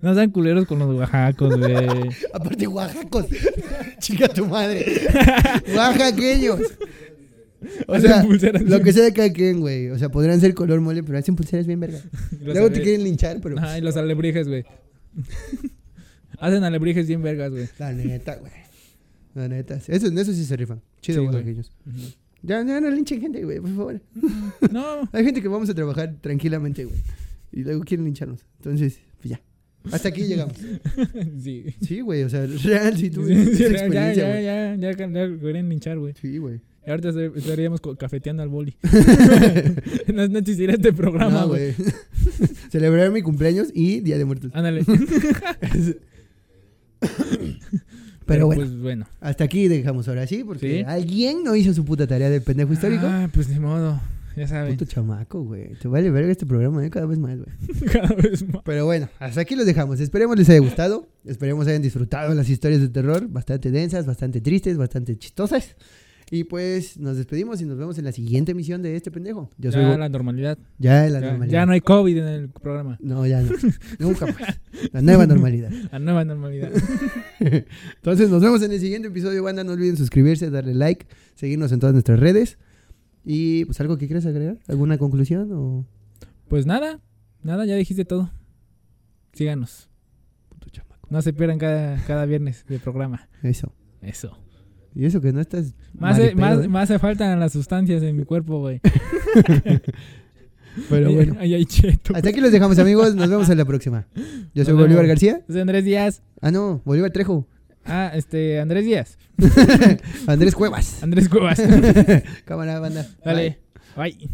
No sean culeros con los oaxacos, güey. Aparte, oaxacos. Chica tu madre. Oaxaqueños. O sea, pulseras lo que sea de cada quien, güey. O sea, podrían ser color mole, pero hacen pulseras bien verga. Luego te quieren linchar, pero... Ay, los alebrijes, güey. Hacen alebrijes bien vergas, güey. La neta, güey. La neta. Eso, eso sí se rifan. Chido, Sí, oaxaqueños. Ya, ya no linchen gente, güey, por favor. No, Hay gente que vamos a trabajar tranquilamente, güey. Y luego quieren lincharnos. Entonces, pues ya. Hasta aquí llegamos. sí. Sí, güey, o sea, real, si tú Sí, sí, ya, ya, ya, ya, ya, ya querían linchar, güey. Sí, güey. Y ahorita estaríamos cafeteando al boli. no, no existiera este programa, No, güey. güey. Celebrar mi cumpleaños y Día de Muertos. Ándale. Pero bueno, Pues bueno. hasta aquí dejamos ahora sí, porque Sí. alguien no hizo su puta tarea de pendejo histórico. Ah, pues ni modo. Ya saben. Puto chamaco, güey. Te vale verga este programa, ¿eh? Cada vez más, güey. Cada vez más. Pero bueno, hasta aquí los dejamos. Esperemos les haya gustado. Esperemos hayan disfrutado las historias de terror. Bastante densas, bastante tristes, bastante chistosas. Y pues nos despedimos y nos vemos en la siguiente emisión de este pendejo. Yo Ya la normalidad. ya la Ya, normalidad. ya no hay COVID en el programa. No, ya no. Nunca más. La nueva normalidad. La nueva normalidad. Entonces nos vemos en el siguiente episodio, banda. No olviden suscribirse, darle like, seguirnos en todas nuestras redes. Y pues algo que quieras agregar, ¿alguna conclusión o Pues nada. Nada, ya dijiste todo. Síganos. No se pierdan cada, cada viernes de programa. Eso. Eso. Y eso que no estás Más, más, ¿eh? más hace falta las sustancias en mi cuerpo, güey. Pero bueno. Ahí hay cheto. Hasta aquí los dejamos, amigos. Nos vemos en la próxima. Yo soy Bolívar. García. Soy Andrés Díaz. Ah, no, Bolívar Trejo. Ah, este, Andrés Díaz. Andrés Cuevas. Andrés Cuevas. Cámara, banda. Dale. Bye.